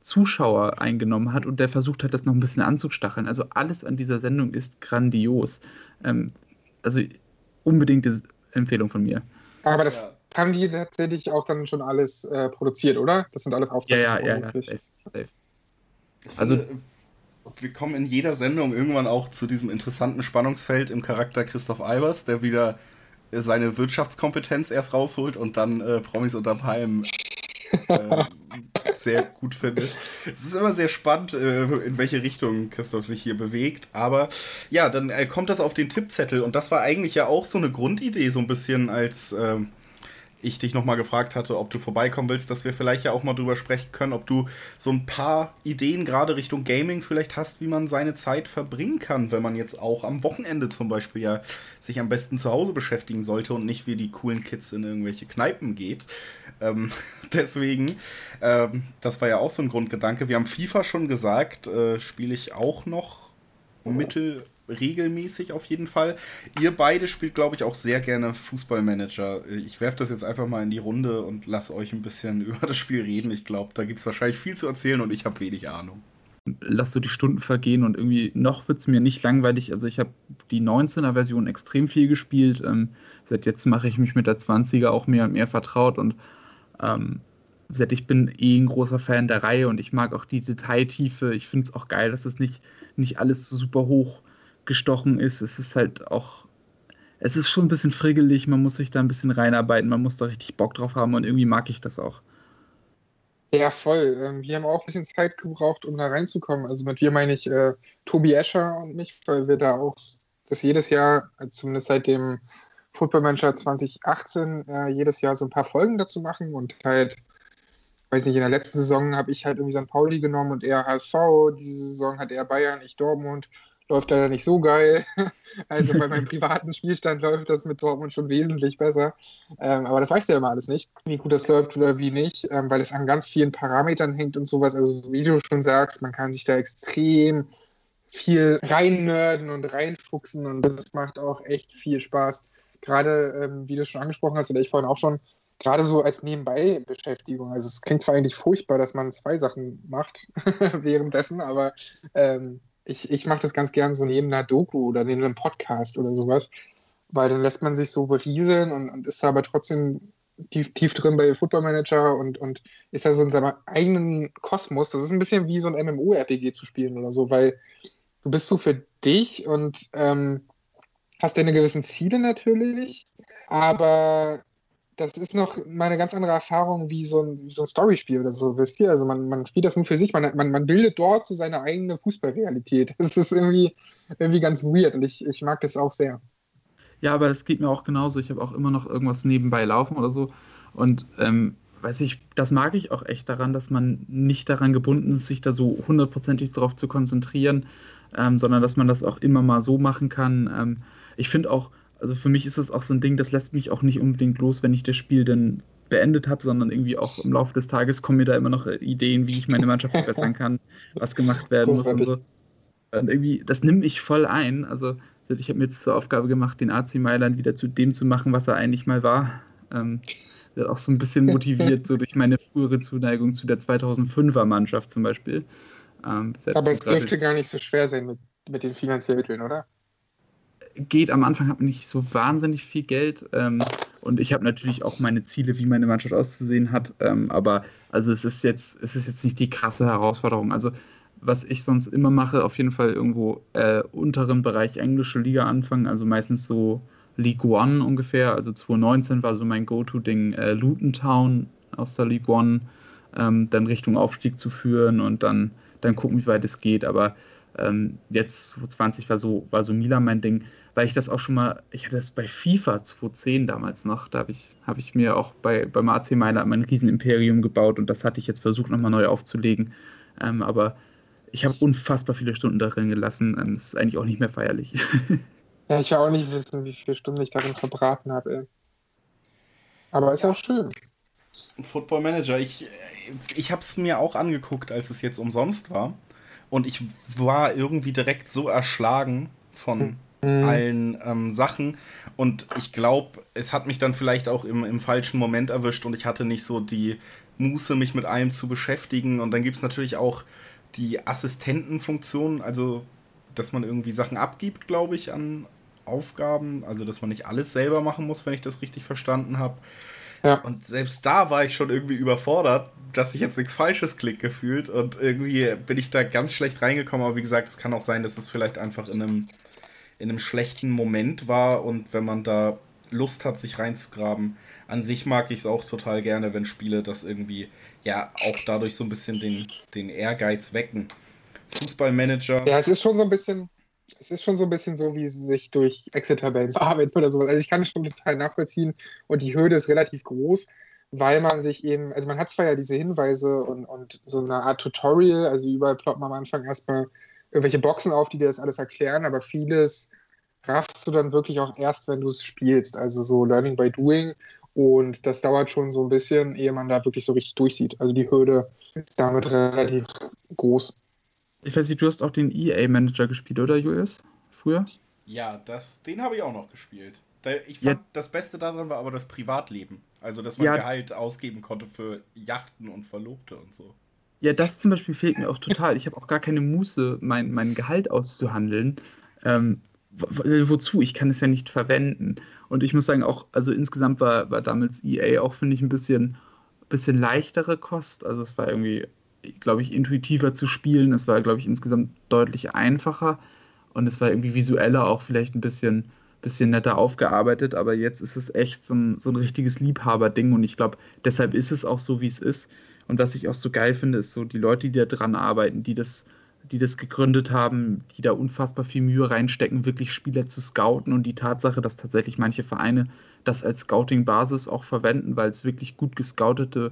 Zuschauer eingenommen hat und der versucht hat, das noch ein bisschen anzustacheln. Also alles an dieser Sendung ist grandios. Ähm, also unbedingte Empfehlung von mir. Aber das ja. Haben die tatsächlich auch dann schon alles äh, produziert, oder? Das sind alles Aufzeichnungen. Ja, ja, ja. ja safe, safe. Also wir kommen in jeder Sendung irgendwann auch zu diesem interessanten Spannungsfeld im Charakter Christoph Albers, der wieder seine Wirtschaftskompetenz erst rausholt und dann äh, Promis unter Palmen äh, (laughs) sehr gut findet. Es ist immer sehr spannend, äh, in welche Richtung Christoph sich hier bewegt. Aber ja, dann äh, kommt das auf den Tippzettel. Und das war eigentlich ja auch so eine Grundidee, so ein bisschen als. Ähm, ich dich nochmal gefragt hatte, ob du vorbeikommen willst, dass wir vielleicht ja auch mal drüber sprechen können, ob du so ein paar Ideen gerade Richtung Gaming vielleicht hast, wie man seine Zeit verbringen kann, wenn man jetzt auch am Wochenende zum Beispiel ja sich am besten zu Hause beschäftigen sollte und nicht wie die coolen Kids in irgendwelche Kneipen geht. Ähm, (laughs) deswegen, ähm, das war ja auch so ein Grundgedanke. Wir haben FIFA schon gesagt, äh, spiele ich auch noch mittel regelmäßig auf jeden Fall. Ihr beide spielt, glaube ich, auch sehr gerne Fußballmanager. Ich werfe das jetzt einfach mal in die Runde und lasse euch ein bisschen (laughs) über das Spiel reden. Ich glaube, da gibt es wahrscheinlich viel zu erzählen und ich habe wenig Ahnung. Lass so die Stunden vergehen und irgendwie noch wird es mir nicht langweilig. Also ich habe die 19er-Version extrem viel gespielt. Ähm, seit jetzt mache ich mich mit der 20er auch mehr und mehr vertraut und ähm, ich bin eh ein großer Fan der Reihe und ich mag auch die Detailtiefe. Ich finde es auch geil, dass es nicht, nicht alles so super hoch gestochen ist. Es ist halt auch, es ist schon ein bisschen friggelig, man muss sich da ein bisschen reinarbeiten, man muss da richtig Bock drauf haben und irgendwie mag ich das auch. Ja, voll. Ähm, wir haben auch ein bisschen Zeit gebraucht, um da reinzukommen. Also mit wir meine ich äh, Tobi Escher und mich, weil wir da auch das jedes Jahr, äh, zumindest seit dem Football Manager 2018, äh, jedes Jahr so ein paar Folgen dazu machen und halt, weiß nicht, in der letzten Saison habe ich halt irgendwie St. Pauli genommen und er HSV, diese Saison hat er Bayern, ich Dortmund läuft leider nicht so geil. (laughs) Also bei meinem privaten Spielstand läuft das mit Dortmund schon wesentlich besser. Ähm, aber das weißt du ja immer alles nicht, wie gut das läuft oder wie nicht, ähm, weil es an ganz vielen Parametern hängt und sowas. Also wie du schon sagst, man kann sich da extrem viel reinnörden und reinfuchsen und das macht auch echt viel Spaß. Gerade, ähm, wie du schon angesprochen hast, oder ich vorhin auch schon, gerade so als Nebenbei-Beschäftigung. Also es klingt zwar eigentlich furchtbar, dass man zwei Sachen macht (laughs) währenddessen, aber ähm, ich, ich mache das ganz gern so neben einer Doku oder neben einem Podcast oder sowas. weil dann lässt man sich so berieseln und, und ist aber trotzdem tief, tief drin bei Football Manager und, und ist da so in seinem eigenen Kosmos. Das ist ein bisschen wie so ein MMO-RPG zu spielen oder so, weil du bist so für dich und ähm, hast deine gewissen Ziele natürlich, aber das ist noch mal eine ganz andere Erfahrung wie so ein, so ein Storyspiel oder so, wisst ihr? Also man, man spielt das nur für sich, man, man, man bildet dort so seine eigene Fußballrealität. (laughs) Das ist irgendwie, irgendwie ganz weird und ich, ich mag das auch sehr. Ja, aber es geht mir auch genauso. Ich habe auch immer noch irgendwas nebenbei laufen oder so. Und ähm, weiß ich, das mag ich auch echt daran, dass man nicht daran gebunden ist, sich da so hundertprozentig darauf zu konzentrieren, ähm, sondern dass man das auch immer mal so machen kann. Ähm, ich finde auch, also für mich ist das auch so ein Ding, das lässt mich auch nicht unbedingt los, wenn ich das Spiel dann beendet habe, sondern irgendwie auch im Laufe des Tages kommen mir da immer noch Ideen, wie ich meine Mannschaft verbessern kann, (laughs) was gemacht werden muss und so. Und irgendwie, das nimmt mich voll ein. Also ich habe mir jetzt zur Aufgabe gemacht, den AC Mailand wieder zu dem zu machen, was er eigentlich mal war. Ähm, wird auch so ein bisschen motiviert, so (laughs) durch meine frühere Zuneigung zu der 2005er Mannschaft zum Beispiel. Ähm, Aber es dürfte gar nicht so schwer sein mit, mit den finanziellen Mitteln, oder? Geht am Anfang hat man nicht so wahnsinnig viel Geld ähm, und ich habe natürlich auch meine Ziele, wie meine Mannschaft auszusehen hat. Ähm, aber also es ist jetzt, es ist jetzt nicht die krasse Herausforderung. Also was ich sonst immer mache, auf jeden Fall irgendwo äh, unteren Bereich englische Liga anfangen, also meistens so League One ungefähr. Also 2019 war so mein Go-To-Ding äh, Luton Town aus der League One, ähm, dann Richtung Aufstieg zu führen und dann, dann gucken, wie weit es geht. Aber ähm, jetzt 2020 war so, war so Milan mein Ding, weil ich das auch schon mal, ich hatte das bei FIFA 2010 damals noch, da habe ich, hab ich mir auch bei, beim AC Mailand mein Riesenimperium gebaut und das hatte ich jetzt versucht nochmal neu aufzulegen. Ähm, aber ich habe unfassbar viele Stunden darin gelassen. Ähm, das ist eigentlich auch nicht mehr feierlich. (laughs) ja, ich will auch nicht wissen, wie viele Stunden ich darin verbraten habe. Aber ist ja auch schön. Football Manager, ich, ich habe es mir auch angeguckt, als es jetzt umsonst war. Und ich war irgendwie direkt so erschlagen von mhm. allen ähm, Sachen. Und ich glaube, es hat mich dann vielleicht auch im, im falschen Moment erwischt und ich hatte nicht so die Muße, mich mit allem zu beschäftigen. Und dann gibt es natürlich auch die Assistentenfunktion, also dass man irgendwie Sachen abgibt, glaube ich, an Aufgaben, also dass man nicht alles selber machen muss, wenn ich das richtig verstanden habe. Ja. Und selbst da war ich schon irgendwie überfordert, dass ich jetzt nichts Falsches klick gefühlt und irgendwie bin ich da ganz schlecht reingekommen, aber wie gesagt, es kann auch sein, dass es vielleicht einfach in einem, in einem schlechten Moment war und wenn man da Lust hat, sich reinzugraben. An sich mag ich es auch total gerne, wenn Spiele das irgendwie ja auch dadurch so ein bisschen den, den Ehrgeiz wecken. Fußballmanager. Ja, es ist schon so ein bisschen, es ist schon so ein bisschen so, wie sie sich durch Exit-Tabellen arbeiten oder so. Also ich kann es schon total nachvollziehen und die Hürde ist relativ groß, weil man sich eben, also man hat zwar ja diese Hinweise und, und so eine Art Tutorial, also überall ploppen am Anfang erstmal irgendwelche Boxen auf, die dir das alles erklären, aber vieles raffst du dann wirklich auch erst, wenn du es spielst. Also so Learning by Doing. Und das dauert schon so ein bisschen, ehe man da wirklich so richtig durchsieht. Also die Hürde ist damit relativ groß. Ich weiß nicht, du hast auch den EA-Manager gespielt, oder Julius? Früher? Ja, das, den habe ich auch noch gespielt. Ich fand, ja. das Beste daran war aber das Privatleben. Also, dass man ja. Gehalt ausgeben konnte für Yachten und Verlobte und so. Ja, das zum Beispiel fehlt mir auch total. Ich habe auch gar keine Muße, mein, mein Gehalt auszuhandeln. Ähm, wozu? Ich kann es ja nicht verwenden. Und ich muss sagen, auch, also insgesamt war, war damals EA auch, finde ich, ein bisschen, bisschen leichtere Kost. Also es war irgendwie, glaube ich, intuitiver zu spielen. Es war, glaube ich, insgesamt deutlich einfacher. Und es war irgendwie visueller auch vielleicht ein bisschen, bisschen netter aufgearbeitet. Aber jetzt ist es echt so ein, so ein richtiges Liebhaberding. Und ich glaube, deshalb ist es auch so, wie es ist. Und was ich auch so geil finde, ist so die Leute, die da dran arbeiten, die das die das gegründet haben, die da unfassbar viel Mühe reinstecken, wirklich Spieler zu scouten und die Tatsache, dass tatsächlich manche Vereine das als Scouting-Basis auch verwenden, weil es wirklich gut gescoutete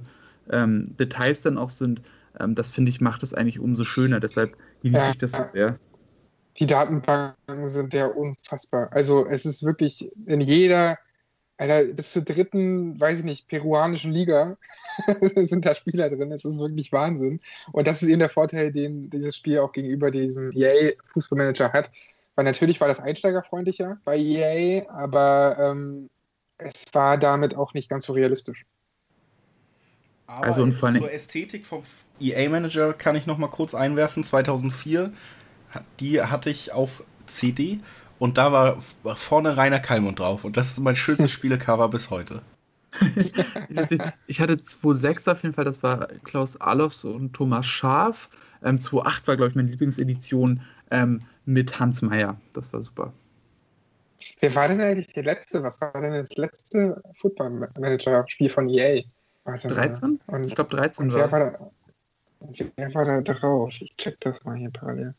ähm, Details dann auch sind, ähm, das finde ich, macht es eigentlich umso schöner. Deshalb genieße ich das sehr. Die Datenbanken sind ja unfassbar. Also es ist wirklich in jeder Alter, bis zur dritten, weiß ich nicht, peruanischen Liga (laughs) sind da Spieler drin. Das ist wirklich Wahnsinn. Und das ist eben der Vorteil, den dieses Spiel auch gegenüber diesem EA-Fußballmanager hat. Weil natürlich war das einsteigerfreundlicher bei EA, aber ähm, es war damit auch nicht ganz so realistisch. Aber also zur Ästhetik vom EA-Manager kann ich noch mal kurz einwerfen. 2004, die hatte ich auf CD und da war vorne Rainer Kalmund drauf. Und das ist mein schönstes (laughs) Spielecover bis heute. (laughs) ich hatte 2.6 auf jeden Fall, das war Klaus Alofs und Thomas Scharf. Ähm, 2.8 war, glaube ich, meine Lieblingsedition ähm, mit Hans Meyer. Das war super. Wer war denn eigentlich der letzte? Was war denn das letzte Football Manager-Spiel von EA? Warte 13? Und, ich glaube 13 war, Wer war da drauf? Ich check das mal hier parallel.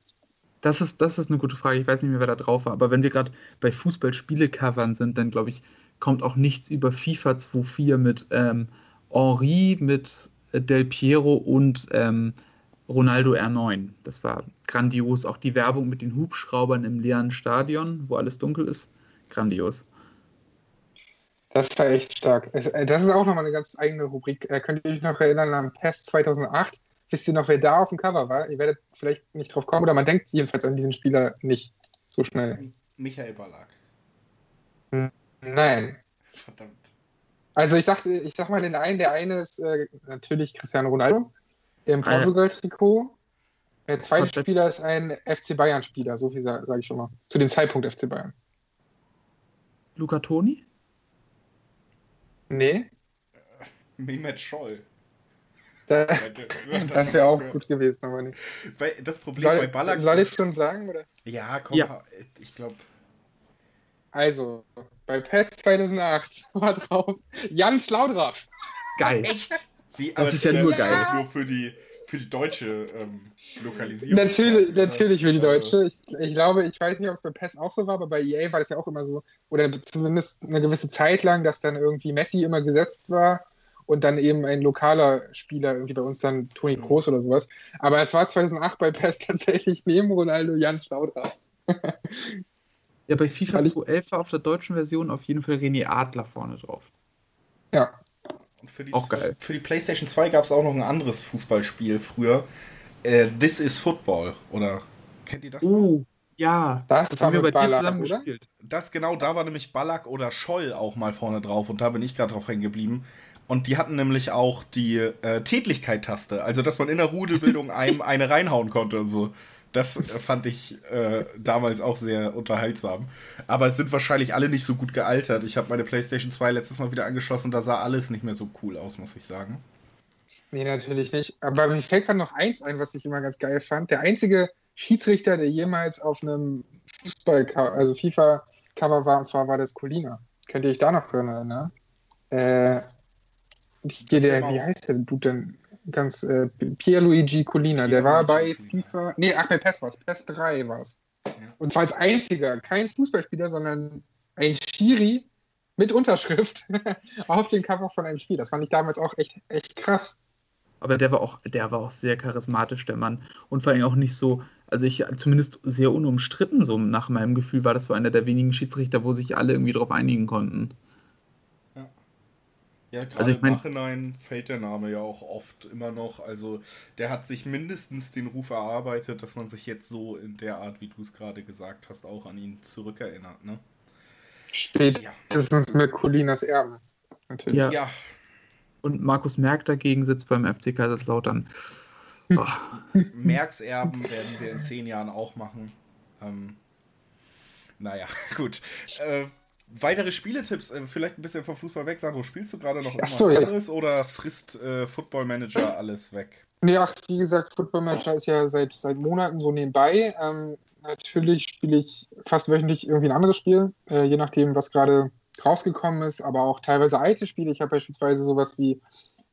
Das ist, das ist eine gute Frage. Ich weiß nicht mehr, wer da drauf war. Aber wenn wir gerade bei Fußballspiele-Covern sind, dann glaube ich, kommt auch nichts über FIFA 2.4 mit ähm, Henri, mit Del Piero und ähm, Ronaldo R9. Das war grandios. Auch die Werbung mit den Hubschraubern im leeren Stadion, wo alles dunkel ist. Grandios. Das war echt stark. Äh, das ist auch nochmal eine ganz eigene Rubrik. Könnt ihr euch noch erinnern an PES 2008? Wisst ihr noch, wer da auf dem Cover war? Ihr werdet vielleicht nicht drauf kommen, oder man denkt jedenfalls an diesen Spieler nicht so schnell. Michael Ballack. Nein. Verdammt. Also ich sag, ich sag mal den einen, der eine ist äh, natürlich Cristiano Ronaldo im ah, Portugal-Trikot. Der zweite Was Spieler ist ein FC Bayern-Spieler, so viel sage sag ich schon mal. Zu dem Zeitpunkt FC Bayern. Luca Toni? Nee. Mehmet Scholl. Da, (laughs) das wäre auch gut gewesen, aber nicht. Weil das Problem soll, bei Ballack. Soll ich schon sagen? Oder? Ja, komm, ja. ich glaube. Also, bei PES 2008 war drauf Jan Schlaudraff. Geil. Echt? Wie, das ist ja nur geil. Nur für die, für die deutsche ähm, Lokalisierung. Natürlich, natürlich für die deutsche. Ich, ich, glaube, ich weiß nicht, ob es bei PES auch so war, aber bei EA war das ja auch immer so, oder zumindest eine gewisse Zeit lang, dass dann irgendwie Messi immer gesetzt war und dann eben ein lokaler Spieler, irgendwie bei uns dann Toni Kroos oder sowas. Aber es war 2008 bei PES (laughs) tatsächlich neben Ronaldo Jan Schlaudraff. ja, bei FIFA 2011 war auf der deutschen Version auf jeden Fall René Adler vorne drauf. Ja. Die, auch geil. Für die PlayStation 2 gab es auch noch ein anderes Fußballspiel früher. Äh, This is Football. Oder kennt ihr das? Uh, ja. Das, das haben wir bei Ballack, dir zusammen oder? gespielt. Das genau, da war nämlich Ballack oder Scholl auch mal vorne drauf und da bin ich gerade drauf hängen geblieben. Und die hatten nämlich auch die äh, Tätlichkeit-Taste, also dass man in der Rudelbildung (laughs) einem eine reinhauen konnte und so. Das fand ich äh, damals auch sehr unterhaltsam. Aber es sind wahrscheinlich alle nicht so gut gealtert. Ich habe meine PlayStation 2 letztes Mal wieder angeschlossen, da sah alles nicht mehr so cool aus, muss ich sagen. Nee, natürlich nicht. Aber mir fällt gerade noch eins ein, was ich immer ganz geil fand. Der einzige Schiedsrichter, der jemals auf einem Fußball, also FIFA-Cover war, und zwar war das Colina. Könnt ihr euch da noch drin erinnern? Äh, der, der, wie heißt der du denn? Ganz, äh, Pierluigi Colina, der war bei FIFA, nee, ach, bei PES war es, PES 3 war es. Ja. Und zwar als einziger, kein Fußballspieler, sondern ein Schiri mit Unterschrift (laughs) auf dem Cover von einem Spiel. Das fand ich damals auch echt, echt krass. Aber der war auch, der war auch sehr charismatisch, der Mann. Und vor allem auch nicht so, also ich zumindest sehr unumstritten, so nach meinem Gefühl war das so einer der wenigen Schiedsrichter, wo sich alle irgendwie drauf einigen konnten. Ja, gerade also ich mein, im Nachhinein fällt der Name ja auch oft immer noch. Also der hat sich mindestens den Ruf erarbeitet, dass man sich jetzt so in der Art, wie du es gerade gesagt hast, auch an ihn zurückerinnert. Ne? Spätestens ja. mit Colinas Erben. Natürlich. Ja. ja. Und Markus Merck dagegen sitzt beim FC Kaiserslautern. Oh. Merks Erben werden wir in zehn Jahren auch machen. Ähm, naja, (laughs) gut. Äh, weitere Spieletipps, äh, vielleicht ein bisschen vom Fußball weg. Sandro, spielst du gerade noch irgendwas so, anderes ja. oder frisst äh, Football Manager alles weg? Nee, ach, wie gesagt, Football Manager ist ja seit, seit Monaten so nebenbei. Ähm, natürlich spiele ich fast wöchentlich irgendwie ein anderes Spiel, äh, je nachdem, was gerade rausgekommen ist, aber auch teilweise alte Spiele. Ich habe beispielsweise sowas wie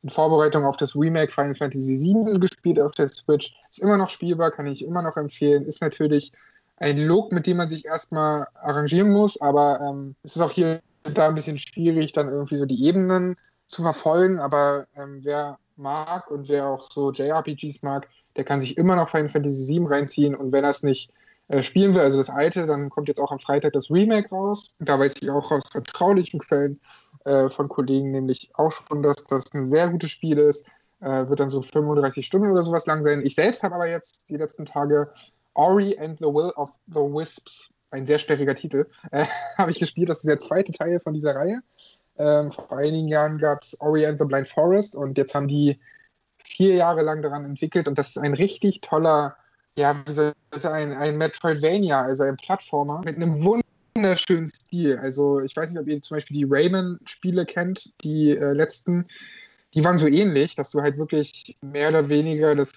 in Vorbereitung auf das Remake Final Fantasy VII gespielt auf der Switch. Ist immer noch spielbar, kann ich immer noch empfehlen. Ist natürlich ein Look, mit dem man sich erstmal arrangieren muss, aber ähm, es ist auch hier da ein bisschen schwierig, dann irgendwie so die Ebenen zu verfolgen, aber ähm, wer mag und wer auch so JRPGs mag, der kann sich immer noch Final Fantasy VII reinziehen und wenn er es nicht äh, spielen will, also das alte, dann kommt jetzt auch am Freitag das Remake raus. Da weiß ich auch aus vertraulichen Quellen äh, von Kollegen nämlich auch schon, dass das ein sehr gutes Spiel ist. Äh, wird dann so 35 Stunden oder sowas lang sein. Ich selbst habe aber jetzt die letzten Tage Ori and the Will of the Wisps, ein sehr sperriger Titel, äh, (laughs) habe ich gespielt. Das ist der zweite Teil von dieser Reihe. Ähm, vor einigen Jahren gab es Ori and the Blind Forest und jetzt haben die vier Jahre lang daran entwickelt und das ist ein richtig toller ja, ich sagen, ein, ein Metroidvania, also ein Plattformer mit einem wunderschönen Stil. Also ich weiß nicht, ob ihr zum Beispiel die Rayman-Spiele kennt, die äh, letzten. Die waren so ähnlich, dass du halt wirklich mehr oder weniger das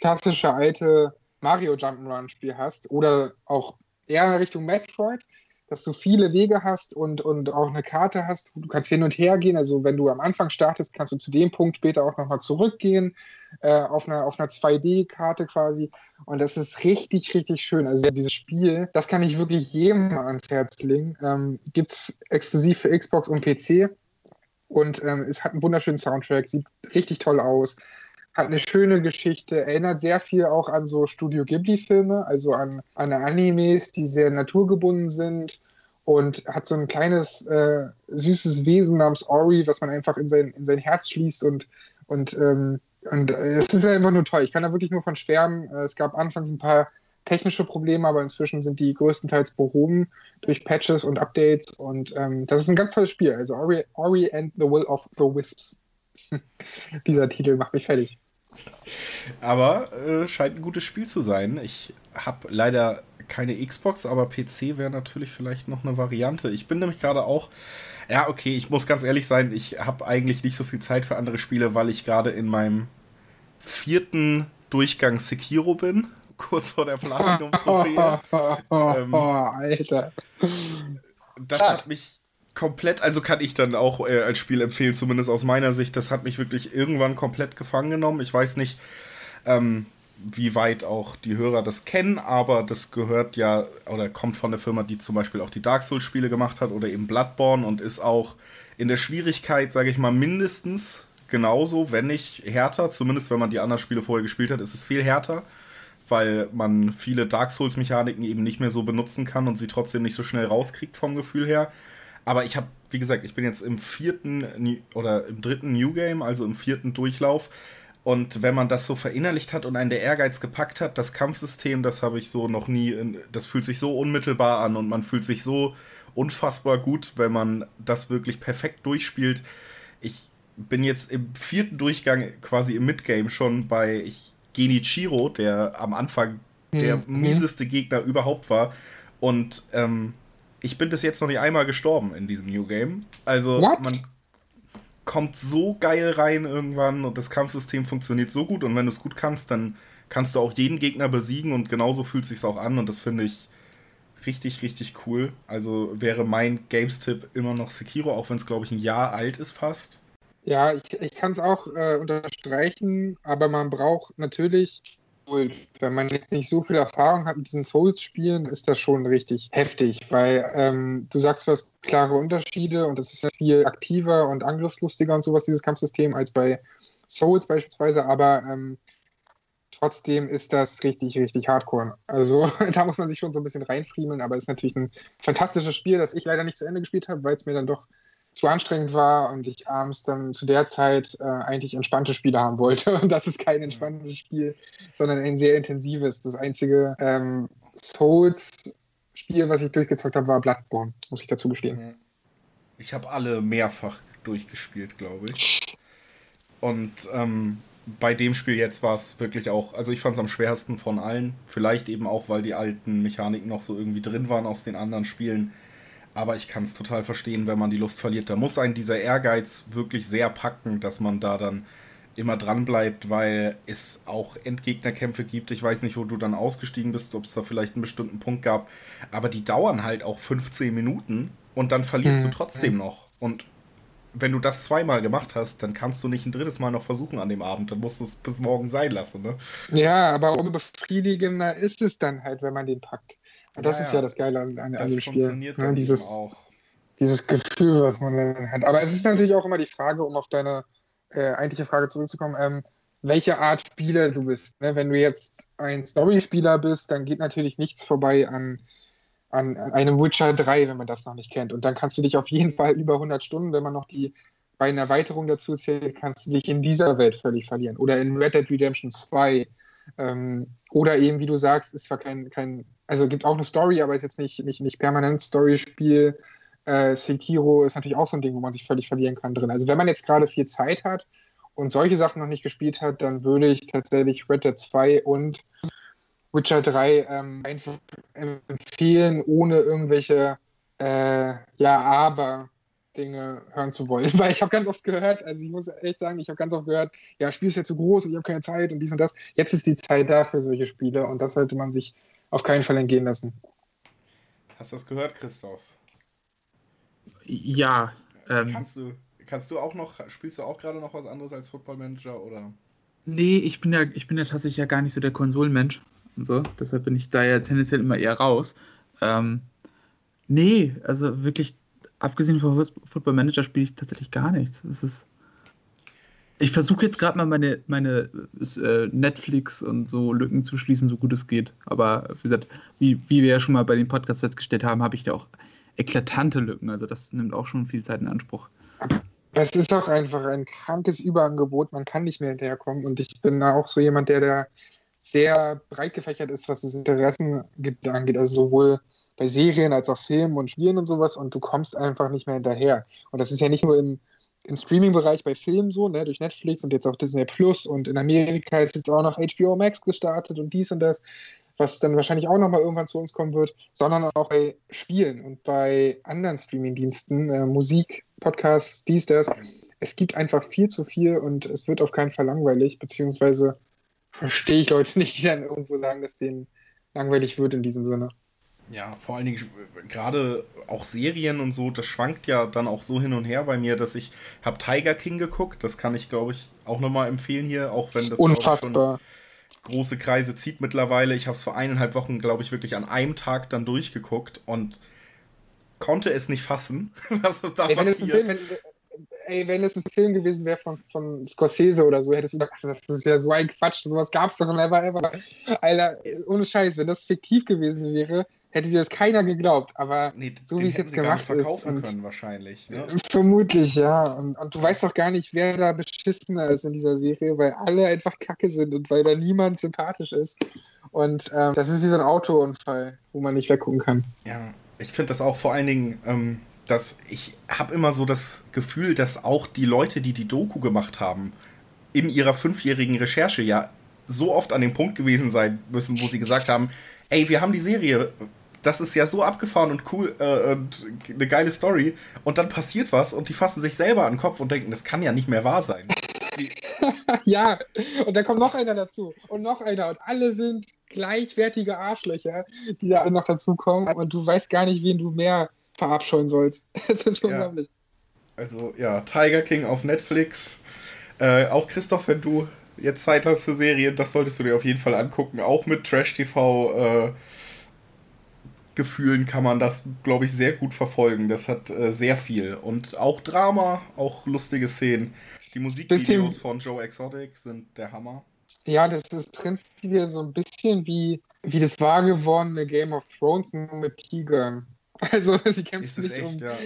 klassische alte Mario Jump'n'Run-Spiel hast oder auch eher in Richtung Metroid, dass du viele Wege hast und, und auch eine Karte hast. Du kannst hin und her gehen. Also wenn du am Anfang startest, kannst du zu dem Punkt später auch nochmal zurückgehen äh, auf einer, auf einer 2D-Karte quasi. Und das ist richtig, richtig schön. Also dieses Spiel, das kann ich wirklich jedem ans Herz legen. Ähm, Gibt es exklusiv für Xbox und PC. Und ähm, es hat einen wunderschönen Soundtrack, sieht richtig toll aus hat eine schöne Geschichte, erinnert sehr viel auch an so Studio Ghibli-Filme, also an, an Animes, die sehr naturgebunden sind und hat so ein kleines äh, süßes Wesen namens Ori, was man einfach in sein, in sein Herz schließt und, und, ähm, und äh, es ist einfach nur toll. Ich kann da wirklich nur von schwärmen. Äh, es gab anfangs ein paar technische Probleme, aber inzwischen sind die größtenteils behoben durch Patches und Updates und ähm, das ist ein ganz tolles Spiel. Also Ori, Ori and the Will of the Wisps. (laughs) Dieser Titel macht mich fertig. Aber äh, scheint ein gutes Spiel zu sein. Ich habe leider keine Xbox, aber PC wäre natürlich vielleicht noch eine Variante. Ich bin nämlich gerade auch, ja, okay, ich muss ganz ehrlich sein, ich habe eigentlich nicht so viel Zeit für andere Spiele, weil ich gerade in meinem vierten Durchgang Sekiro bin, (laughs) kurz vor der Platinum-Trophäe. (laughs) ähm, Alter. Das hat mich komplett, also kann ich dann auch äh, als Spiel empfehlen, zumindest aus meiner Sicht. Das hat mich wirklich irgendwann komplett gefangen genommen. Ich weiß nicht, ähm, wie weit auch die Hörer das kennen, aber das gehört ja oder kommt von der Firma, die zum Beispiel auch die Dark Souls-Spiele gemacht hat oder eben Bloodborne und ist auch in der Schwierigkeit, sage ich mal, mindestens genauso, wenn nicht härter. Zumindest wenn man die anderen Spiele vorher gespielt hat, ist es viel härter, weil man viele Dark Souls-Mechaniken eben nicht mehr so benutzen kann und sie trotzdem nicht so schnell rauskriegt vom Gefühl her. Aber ich habe, wie gesagt, ich bin jetzt im vierten oder im dritten New Game, also im vierten Durchlauf. Und wenn man das so verinnerlicht hat und einen der Ehrgeiz gepackt hat, das Kampfsystem, das habe ich so noch nie, das fühlt sich so unmittelbar an und man fühlt sich so unfassbar gut, wenn man das wirklich perfekt durchspielt. Ich bin jetzt im vierten Durchgang quasi im Midgame schon bei Genichiro, der am Anfang der mhm. mieseste Gegner überhaupt war. Und ähm, ich bin bis jetzt noch nicht einmal gestorben in diesem New Game. Also What? man kommt so geil rein irgendwann und das Kampfsystem funktioniert so gut und wenn du es gut kannst, dann kannst du auch jeden Gegner besiegen und genauso fühlt es sich auch an und das finde ich richtig, richtig cool. Also wäre mein Games-Tipp immer noch Sekiro, auch wenn es glaube ich ein Jahr alt ist fast. Ja, ich, ich kann es auch äh, unterstreichen, aber man braucht natürlich wenn man jetzt nicht so viel Erfahrung hat mit diesen Souls-Spielen, ist das schon richtig heftig, weil ähm, du sagst, hast klare Unterschiede und es ist viel aktiver und angriffslustiger und sowas, dieses Kampfsystem, als bei Souls beispielsweise, aber ähm, trotzdem ist das richtig, richtig hardcore. Also (laughs) da muss man sich schon so ein bisschen reinfriemeln, aber es ist natürlich ein fantastisches Spiel, das ich leider nicht zu Ende gespielt habe, weil es mir dann doch zu anstrengend war und ich abends dann zu der Zeit äh, eigentlich entspannte Spiele haben wollte. (laughs) Und das ist kein entspanntes Spiel, sondern ein sehr intensives. Das einzige ähm, Souls-Spiel, was ich durchgezockt habe, war Bloodborne, muss ich dazu gestehen. Ich habe alle mehrfach durchgespielt, glaube ich. Und ähm, bei dem Spiel jetzt war es wirklich auch, also ich fand es am schwersten von allen. Vielleicht eben auch, weil die alten Mechaniken noch so irgendwie drin waren aus den anderen Spielen. Aber ich kann es total verstehen, wenn man die Lust verliert. Da muss einen dieser Ehrgeiz wirklich sehr packen, dass man da dann immer dran bleibt, weil es auch Endgegnerkämpfe gibt. Ich weiß nicht, wo du dann ausgestiegen bist, ob es da vielleicht einen bestimmten Punkt gab. Aber die dauern halt auch 15 Minuten und dann verlierst mhm. du trotzdem noch. Und wenn du das zweimal gemacht hast, dann kannst du nicht ein drittes Mal noch versuchen an dem Abend. Dann musst du es bis morgen sein lassen, ne? Ja, aber unbefriedigender ist es dann halt, wenn man den packt. Und das ja, ist ja das Geile an, an, an dem Spiel. Ne? Dieses, auch. dieses Gefühl, was man dann hat. Aber es ist natürlich auch immer die Frage, um auf deine äh, eigentliche Frage zurückzukommen, ähm, welche Art Spieler du bist. Ne? Wenn du jetzt ein Story-Spieler bist, dann geht natürlich nichts vorbei an, an, an einem Witcher 3, wenn man das noch nicht kennt. Und dann kannst du dich auf jeden Fall über 100 Stunden, wenn man noch die beiden Erweiterungen dazu zählt, kannst du dich in dieser Welt völlig verlieren. Oder in Red Dead Redemption 2. Ähm, oder eben, wie du sagst, ist zwar kein, kein also gibt auch eine Story, aber ist jetzt nicht, nicht, nicht permanent Story-Spiel. Äh, Sekiro ist natürlich auch so ein Ding, wo man sich völlig verlieren kann drin. Also wenn man jetzt gerade viel Zeit hat und solche Sachen noch nicht gespielt hat, dann würde ich tatsächlich Red Dead 2 und Witcher 3 ähm, einfach empfehlen, ohne irgendwelche äh, ja, aber Dinge hören zu wollen. (laughs) Weil ich habe ganz oft gehört, also ich muss echt sagen, ich habe ganz oft gehört, ja, Spiel ist ja zu groß und ich habe keine Zeit und dies und das. Jetzt ist die Zeit da für solche Spiele und das sollte man sich auf keinen Fall entgehen lassen. Hast du das gehört, Christoph? Ja. Ähm, kannst, du, kannst du auch noch, spielst du auch gerade noch was anderes als Football Manager oder? Nee, ich bin ja, ich bin ja tatsächlich ja gar nicht so der Konsolenmensch und so. Deshalb bin ich da ja tendenziell immer eher raus. Ähm, nee, also wirklich, abgesehen von Football Manager spiele ich tatsächlich gar nichts. Das ist. Ich versuche jetzt gerade mal meine, meine äh, Netflix und so Lücken zu schließen, so gut es geht. Aber wie gesagt, wie, wie wir ja schon mal bei den Podcasts festgestellt haben, habe ich da auch eklatante Lücken. Also das nimmt auch schon viel Zeit in Anspruch. Es ist auch einfach ein krankes Überangebot. Man kann nicht mehr hinterherkommen. Und ich bin auch so jemand, der da sehr breit gefächert ist, was das Interessen angeht. Also sowohl bei Serien als auch Filmen und Spielen und sowas. Und du kommst einfach nicht mehr hinterher. Und das ist ja nicht nur im im Streaming-Bereich bei Filmen so, ne, durch Netflix und jetzt auch Disney Plus und in Amerika ist jetzt auch noch HBO Max gestartet und dies und das, was dann wahrscheinlich auch nochmal irgendwann zu uns kommen wird, sondern auch bei Spielen und bei anderen Streaming-Diensten, äh, Musik, Podcasts, dies, das. Es gibt einfach viel zu viel und es wird auf keinen Fall langweilig, beziehungsweise verstehe ich Leute nicht, die dann irgendwo sagen, dass denen langweilig wird in diesem Sinne. Ja, vor allen Dingen gerade auch Serien und so, das schwankt ja dann auch so hin und her bei mir, dass ich habe Tiger King geguckt, das kann ich glaube ich auch nochmal empfehlen hier, auch wenn das unfassbar große Kreise zieht mittlerweile. Ich habe es vor eineinhalb Wochen glaube ich wirklich an einem Tag dann durchgeguckt und konnte es nicht fassen, (laughs) was da Ey, passiert. Film, wenn, ey, wenn es ein Film gewesen wäre von, von Scorsese oder so, hättest du gedacht, das ist ja so ein Quatsch, sowas gab es doch never ever. Alter, ohne Scheiß, wenn das fiktiv gewesen wäre, hätte dir das keiner geglaubt. Aber nee, so wie es jetzt gemacht verkaufen ist. können wahrscheinlich. Ne? Vermutlich, ja. Und, und, du weißt doch gar nicht, wer da beschissener ist in dieser Serie, weil alle einfach kacke sind und weil da niemand sympathisch ist. Und ähm, das ist wie so ein Autounfall, wo man nicht weggucken kann. Ja, ich finde das auch vor allen Dingen. Ähm, dass ich habe immer so das Gefühl, dass auch die Leute, die die Doku gemacht haben, in ihrer fünfjährigen Recherche ja so oft an dem Punkt gewesen sein müssen, wo sie gesagt haben, ey, wir haben die Serie das ist ja so abgefahren und cool äh, und eine geile Story. Und dann passiert was und die fassen sich selber an den Kopf und denken, das kann ja nicht mehr wahr sein. (laughs) ja, und dann kommt noch einer dazu und noch einer und alle sind gleichwertige Arschlöcher, die da noch dazukommen und du weißt gar nicht, wen du mehr verabscheuen sollst. (laughs) Das ist unglaublich. Ja. Also ja, Tiger King auf Netflix. Äh, auch Christoph, wenn du jetzt Zeit hast für Serien, das solltest du dir auf jeden Fall angucken. Auch mit Trash TV. Äh, Gefühlen kann man das, glaube ich, sehr gut verfolgen. Das hat äh, sehr viel. Und auch Drama, auch lustige Szenen. Die Musikvideos von Joe Exotic sind der Hammer. Ja, das ist prinzipiell so ein bisschen wie, wie das wahr gewordene Game of Thrones nur mit Tigern. (laughs) Also, sie kämpfen nicht echt, um. Ja.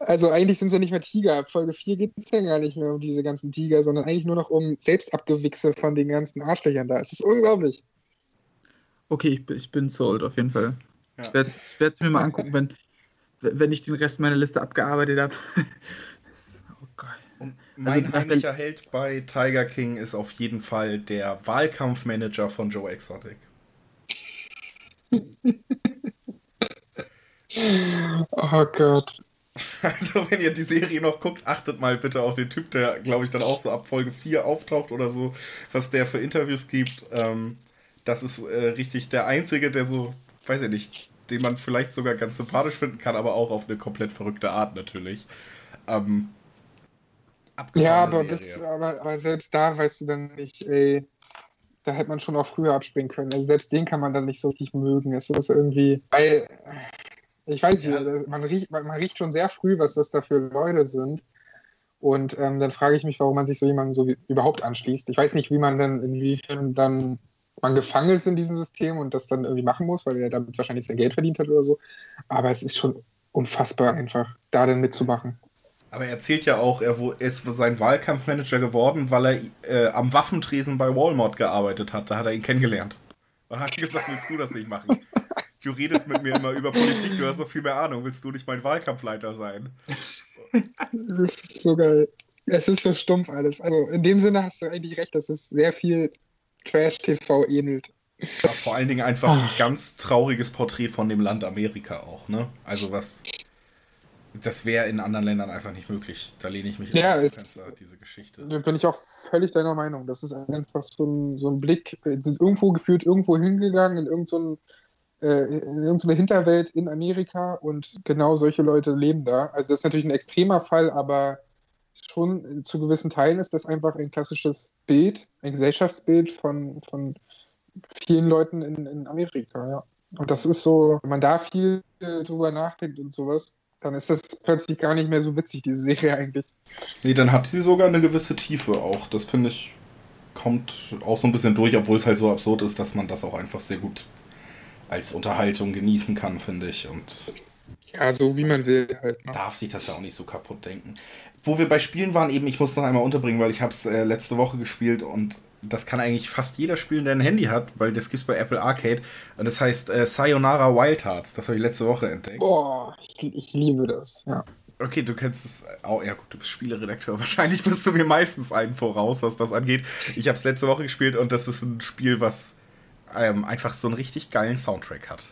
Also, eigentlich sind es ja nicht mehr Tiger. Ab Folge 4 geht es ja gar nicht mehr um diese ganzen Tiger, sondern eigentlich nur noch um Selbstabgewichse von den ganzen Arschlöchern da. Es ist unglaublich. Okay, ich, ich bin sold auf jeden Fall. Ja. Ich werde es mir mal angucken, wenn, wenn ich den Rest meiner Liste abgearbeitet habe. (laughs) oh Und mein also, heimlicher Held bei Tiger King ist auf jeden Fall der Wahlkampfmanager von Joe Exotic. (laughs) oh Gott. (laughs) Also, wenn ihr die Serie noch guckt, achtet mal bitte auf den Typ, der, glaube ich, dann auch so ab Folge 4 auftaucht oder so, was der für Interviews gibt. Ähm, das ist äh, richtig der Einzige, der so, weiß ich nicht, den man vielleicht sogar ganz sympathisch finden kann, aber auch auf eine komplett verrückte Art natürlich. Ähm, ja, aber, bis, aber, aber, selbst da weißt du dann nicht, ey, da hätte man schon auch früher abspringen können. Also selbst den kann man dann nicht so richtig mögen. Es ist irgendwie, weil, ich weiß ja. nicht, man riecht, man, riecht schon sehr früh, was das da für Leute sind. Und ähm, dann frage ich mich, warum man sich so jemanden so wie, überhaupt anschließt. Ich weiß nicht, wie man dann, inwiefern dann man gefangen ist in diesem System und das dann irgendwie machen muss, weil er damit wahrscheinlich sein Geld verdient hat oder so. Aber es ist schon unfassbar einfach, da dann mitzumachen. Aber er erzählt ja auch, er ist sein Wahlkampfmanager geworden, weil er äh, am Waffentresen bei Walmart gearbeitet hat. Da hat er ihn kennengelernt. Und hat (laughs) gesagt, willst du das nicht machen? Du redest mit mir immer über Politik, du hast so viel mehr Ahnung. Willst du nicht mein Wahlkampfleiter sein? Das ist so geil. Es ist so stumpf alles. Also in dem Sinne hast du eigentlich recht, das ist sehr viel Trash-TV ähnelt. Ja, vor allen Dingen einfach ein ganz trauriges Porträt von dem Land Amerika auch, ne? Also was. Das wäre in anderen Ländern einfach nicht möglich. Da lehne ich mich ja, auf Fenster, diese Geschichte. Bin ich auch völlig deiner Meinung. Das ist einfach so ein, so ein Blick, sind irgendwo gefühlt irgendwo hingegangen in irgendeinen so äh, in irgendeine Hinterwelt in Amerika und genau solche Leute leben da. Also das ist natürlich ein extremer Fall, aber schon zu gewissen Teilen ist das einfach ein klassisches Bild, ein Gesellschaftsbild von, von vielen Leuten in, in Amerika, ja. Und das ist so, wenn man da viel drüber nachdenkt und sowas, dann ist das plötzlich gar nicht mehr so witzig, diese Serie eigentlich. Nee, dann hat sie sogar eine gewisse Tiefe auch. Das finde ich, kommt auch so ein bisschen durch, obwohl es halt so absurd ist, dass man das auch einfach sehr gut als Unterhaltung genießen kann, finde ich. Und ja, so wie man will halt. Ne? Darf sich das ja auch nicht so kaputt denken. Wo wir bei Spielen waren, eben, ich muss noch einmal unterbringen, weil ich habe es äh, letzte Woche gespielt und das kann eigentlich fast jeder spielen, der ein Handy hat, weil das gibt es bei Apple Arcade. Und das heißt äh, Sayonara Wild Hearts. Das habe ich letzte Woche entdeckt. Boah, ich, ich liebe das, ja. Okay, du kennst es auch. Ja, gut, du bist Spieleredakteur. (laughs) Wahrscheinlich bist du mir meistens einen voraus, was das angeht. Ich habe es letzte Woche gespielt und das ist ein Spiel, was ähm, einfach so einen richtig geilen Soundtrack hat.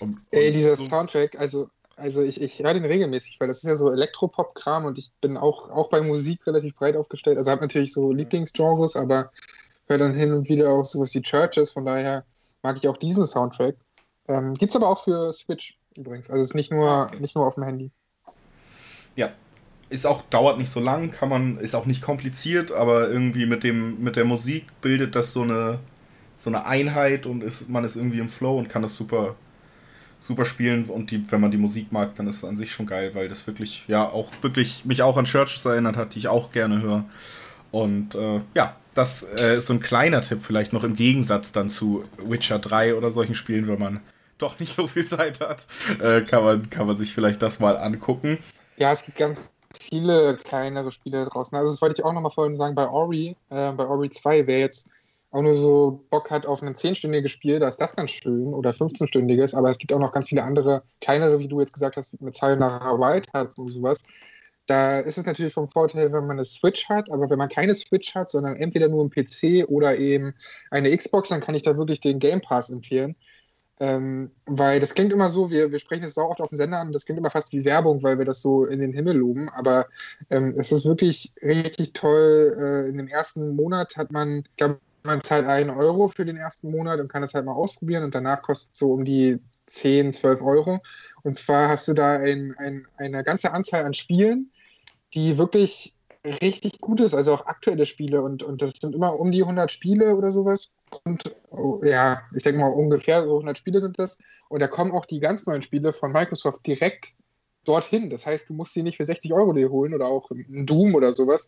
Und, und Ey, dieser so Soundtrack, also, also ich, ich höre den regelmäßig, weil das ist ja so Elektropop-Kram und ich bin auch, auch bei Musik relativ breit aufgestellt. Also habe natürlich so Lieblingsgenres, aber höre dann hin und wieder auch sowas wie Churches, von daher mag ich auch diesen Soundtrack. Ähm, Gibt es aber auch für Switch übrigens. Also es ist nicht nur, ah, okay. nicht nur auf dem Handy. Ja. Ist auch, dauert nicht so lang, kann man, ist auch nicht kompliziert, aber irgendwie mit dem, mit der Musik bildet das so eine, so eine Einheit und ist, man ist irgendwie im Flow und kann das super, super spielen. Und die, wenn man die Musik mag, dann ist es an sich schon geil, weil das wirklich, ja, auch wirklich mich auch an Churches erinnert hat, die ich auch gerne höre. Und äh, ja, das äh, ist so ein kleiner Tipp vielleicht noch im Gegensatz dann zu Witcher 3 oder solchen Spielen, wenn man doch nicht so viel Zeit hat, äh, kann, man, kann man sich vielleicht das mal angucken. Ja, es gibt ganz viele kleinere Spiele draußen. Also das wollte ich auch nochmal vorhin sagen, bei Ori, äh, bei Ori 2, wer jetzt auch nur so Bock hat auf ein 10-stündiges Spiel, da ist das ganz schön oder 15-stündiges, aber es gibt auch noch ganz viele andere kleinere, wie du jetzt gesagt hast, mit Sayonara Wild Hearts und sowas, da ist es natürlich vom Vorteil, wenn man eine Switch hat, aber wenn man keine Switch hat, sondern entweder nur einen PC oder eben eine Xbox, dann kann ich da wirklich den Game Pass empfehlen. Ähm, weil das klingt immer so, wir, wir sprechen es auch oft auf dem Sender an, das klingt immer fast wie Werbung, weil wir das so in den Himmel loben, aber ähm, es ist wirklich richtig toll. Äh, in dem ersten Monat hat man, glaube man zahlt einen Euro für den ersten Monat und kann das halt mal ausprobieren und danach kostet es so um die 10, 12 Euro. Und zwar hast du da ein, ein, eine ganze Anzahl an Spielen, die wirklich richtig gut ist, also auch aktuelle Spiele und, und das sind immer um die 100 Spiele oder sowas. Und oh, ja, ich denke mal ungefähr so 100 Spiele sind das. Und da kommen auch die ganz neuen Spiele von Microsoft direkt dorthin, das heißt, du musst sie nicht für 60 Euro dir holen oder auch ein Doom oder sowas,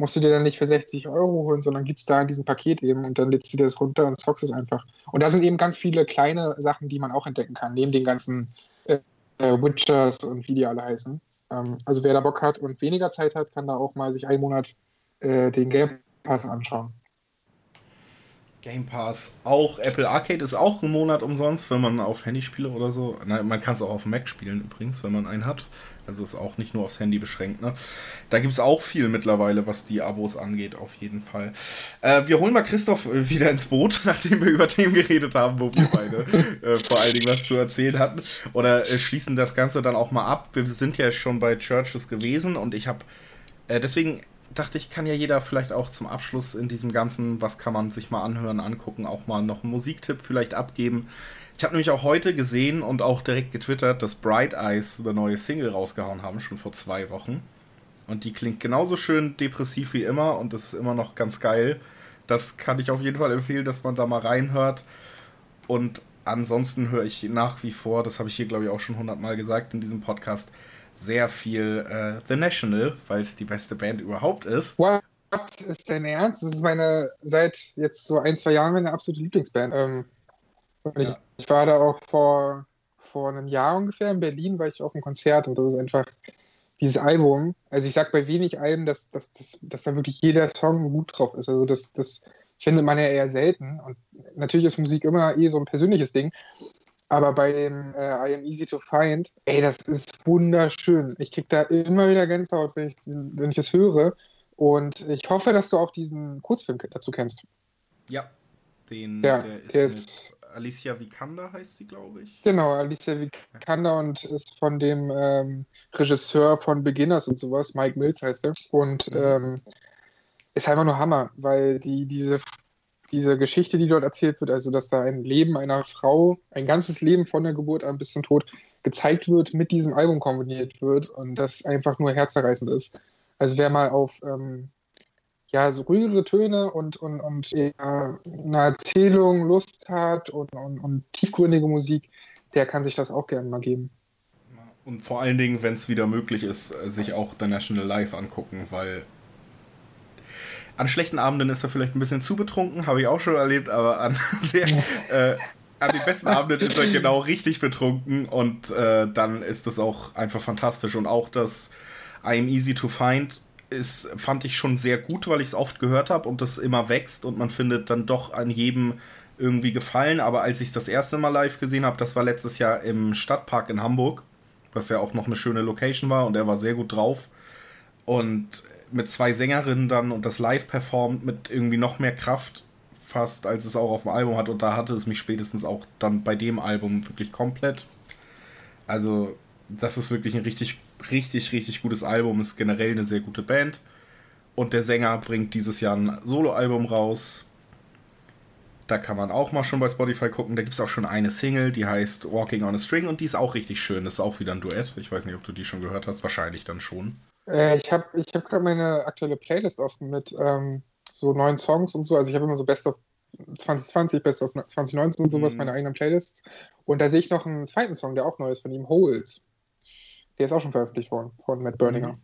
musst du dir dann nicht für 60 Euro holen, sondern gibst da in diesem Paket eben und dann lädst du dir das runter und zockst es einfach. Und da sind eben ganz viele kleine Sachen, die man auch entdecken kann, neben den ganzen äh, Witchers und wie die alle heißen. Ähm, also wer da Bock hat und weniger Zeit hat, kann da auch mal sich einen Monat äh, den Game Pass anschauen. Game Pass auch. Apple Arcade ist auch ein Monat umsonst, wenn man auf Handyspiele oder so. Na, man kann es auch auf Mac spielen übrigens, wenn man einen hat. Also ist auch nicht nur aufs Handy beschränkt. Ne? Da gibt es auch viel mittlerweile, was die Abos angeht, auf jeden Fall. Äh, wir holen mal Christoph äh, wieder ins Boot, (laughs) nachdem wir über Themen geredet haben, wo wir beide (laughs) äh, vor allen Dingen was zu erzählen hatten. Oder äh, schließen das Ganze dann auch mal ab. Wir sind ja schon bei Churches gewesen und ich habe äh, deswegen dachte ich, kann ja jeder vielleicht auch zum Abschluss in diesem ganzen, was kann man sich mal anhören, angucken, auch mal noch einen Musiktipp vielleicht abgeben. Ich habe nämlich auch heute gesehen und auch direkt getwittert, dass Bright Eyes eine neue Single rausgehauen haben, schon vor zwei Wochen. Und die klingt genauso schön depressiv wie immer und das ist immer noch ganz geil. Das kann ich auf jeden Fall empfehlen, dass man da mal reinhört. Und ansonsten höre ich nach wie vor, das habe ich hier glaube ich auch schon hundertmal gesagt in diesem Podcast, sehr viel äh, The National, weil es die beste Band überhaupt ist. What? Ist dein Ernst? Das ist meine, seit jetzt so ein, zwei Jahren meine absolute Lieblingsband. Ähm, ich, ja. ich, war da auch vor, vor einem Jahr ungefähr in Berlin, war ich auf einem Konzert und das ist einfach dieses Album. Also ich sag bei wenig Alben, dass, dass, dass, dass da wirklich jeder Song gut drauf ist. Also das, das findet man ja eher selten. Und natürlich ist Musik immer eh so ein persönliches Ding. Aber bei dem äh, I Am Easy to Find, ey, das ist wunderschön. Ich krieg da immer wieder Gänsehaut, wenn ich, wenn ich das höre. Und ich hoffe, dass du auch diesen Kurzfilm dazu kennst. Ja, Den, Ja, der ist der ist- Alicia Vikander heißt sie, glaube ich. Genau, Alicia Vikander und ist von dem ähm, Regisseur von Beginners und sowas, Mike Mills heißt er. Und Mhm. ähm, ist einfach nur Hammer, weil die, diese, diese Geschichte, die dort erzählt wird, also dass da ein Leben einer Frau, ein ganzes Leben von der Geburt an bis zum Tod gezeigt wird, mit diesem Album kombiniert wird und das einfach nur herzerreißend ist. Also wer mal auf ähm, ja, so ruhigere Töne und, und, und eher eine Erzählung Lust hat und, und, und tiefgründige Musik, der kann sich das auch gerne mal geben. Und vor allen Dingen, wenn es wieder möglich ist, äh, sich auch The National Live angucken, weil an schlechten Abenden ist er vielleicht ein bisschen zu betrunken, habe ich auch schon erlebt, aber an (laughs) sehr äh, an den besten Abenden ist er genau richtig betrunken und äh, dann ist das auch einfach fantastisch. Und auch das I Am Easy to Find ist, fand ich schon sehr gut, weil ich es oft gehört habe und das immer wächst und man findet dann doch an jedem irgendwie gefallen. Aber als ich das erste Mal live gesehen habe, das war letztes Jahr im Stadtpark in Hamburg, was ja auch noch eine schöne Location war und er war sehr gut drauf. Und mit zwei Sängerinnen dann und das live performt mit irgendwie noch mehr Kraft fast, als es auch auf dem Album hat. Und da hatte es mich spätestens auch dann bei dem Album wirklich komplett. Also, das ist wirklich ein richtig, richtig, richtig gutes Album. Ist generell eine sehr gute Band. Und der Sänger bringt dieses Jahr ein Soloalbum raus. Da kann man auch mal schon bei Spotify gucken. Da gibt es auch schon eine Single, die heißt Walking on a String und die ist auch richtig schön. Das ist auch wieder ein Duett. Ich weiß nicht, ob du die schon gehört hast. Wahrscheinlich dann schon. Äh, ich habe ich hab gerade meine aktuelle Playlist offen mit ähm, so neuen Songs und so. Also ich habe immer so Best of 2020, Best of 2019 und sowas, Mhm. meine eigenen Playlists. Und da sehe ich noch einen zweiten Song, der auch neu ist von ihm, Holes. Der ist auch schon veröffentlicht worden von Matt Berninger. Mhm.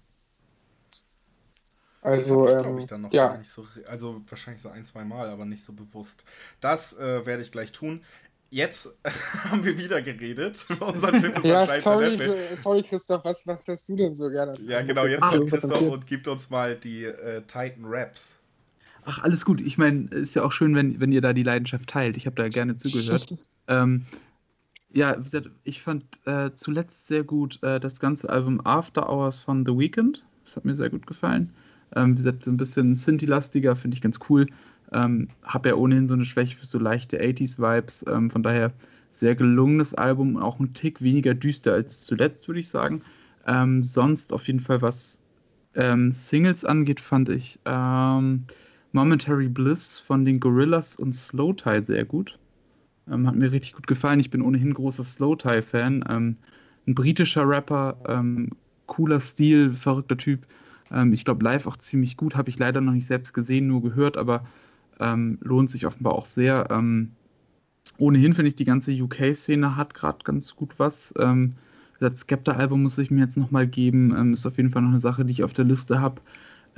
Also, ich, ähm, ich, dann noch ja, gar nicht so, also wahrscheinlich so ein, zwei Mal, aber nicht so bewusst. Das äh, werde ich gleich tun. Jetzt (laughs) haben wir wieder geredet. (laughs) Unser Tipp ist ja, sorry, sorry, Christoph, was, was hörst du denn so gerne? Ja, genau, jetzt Ah, kommt was Christoph und gibt uns mal die äh, Titan Raps. Ach, alles gut. Ich meine, ist ja auch schön, wenn, wenn ihr da die Leidenschaft teilt. Ich habe da gerne zugehört. (laughs) ähm, ja, wie gesagt, ich fand äh, zuletzt sehr gut äh, das ganze Album After Hours von The Weeknd. Das hat mir sehr gut gefallen. Ähm, wie gesagt, so ein bisschen Synthi-lastiger, finde ich ganz cool. Ähm, habe ja ohnehin so eine Schwäche für so leichte 80s-Vibes. Ähm, von daher sehr gelungenes Album, auch ein Tick weniger düster als zuletzt, würde ich sagen. Ähm, sonst auf jeden Fall, was ähm, Singles angeht, fand ich ähm, Momentary Bliss von den Gorillas und Slow Tie sehr gut. Ähm, hat mir richtig gut gefallen. Ich bin ohnehin großer Slow Tie-Fan. Ähm, ein britischer Rapper, ähm, cooler Stil, verrückter Typ. Ähm, ich glaube, live auch ziemlich gut. Habe ich leider noch nicht selbst gesehen, nur gehört, aber ähm, lohnt sich offenbar auch sehr. Ähm, ohnehin finde ich, die ganze UK-Szene hat gerade ganz gut was. Das Skepta-Album muss ich mir jetzt nochmal geben. Ist auf jeden Fall noch eine Sache, die ich auf der Liste habe.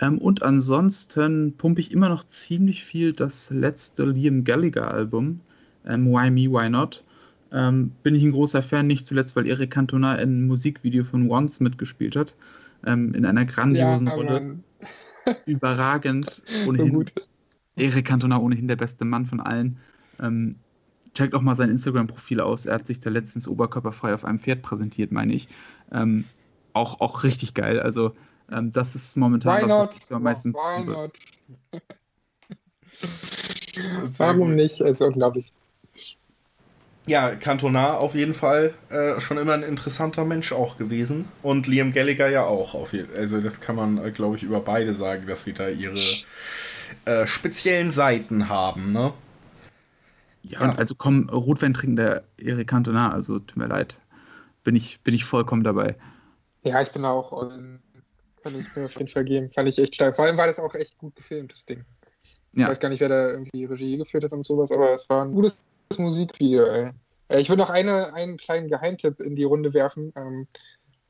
Ähm, und ansonsten pumpe ich immer noch ziemlich viel das letzte Liam Gallagher-Album. Ähm, Why Me, Why Not? Ähm, bin ich ein großer Fan, nicht zuletzt, weil Eric Cantona in einem Musikvideo von Once mitgespielt hat. Ähm, in einer ja, grandiosen Rolle. Mann, (laughs) Überragend. so Ohnehin gut. Eric Cantona ohnehin der beste Mann von allen. Ähm, checkt auch mal sein Instagram-Profil aus. Er hat sich da letztens oberkörperfrei auf einem Pferd präsentiert, meine ich. Ähm, auch, auch richtig geil. Also, ähm, das ist momentan Why was, not? was ich so am meisten. Why not? (laughs) Warum nicht? Es ist unglaublich. Ja, Cantona auf jeden Fall äh, schon immer ein interessanter Mensch auch gewesen. Und Liam Gallagher ja auch. Auf jeden, also das kann man, äh, glaube ich, über beide sagen, dass sie da ihre äh, speziellen Seiten haben. Ne? Ja, Ja. und also komm, Rotwein trinken der Eric Cantona, also tut mir leid. Bin ich, bin ich vollkommen dabei. Ja, ich bin auch. Kann ich mir auf jeden Fall geben. Fand ich echt stark. Vor allem war das auch echt gut gefilmt, das Ding. Ich Ja. weiß gar nicht, wer da irgendwie Regie geführt hat und sowas, aber es war ein gutes Musikvideo, ey. Äh, Ich würde noch eine, einen kleinen Geheimtipp in die Runde werfen. Ähm,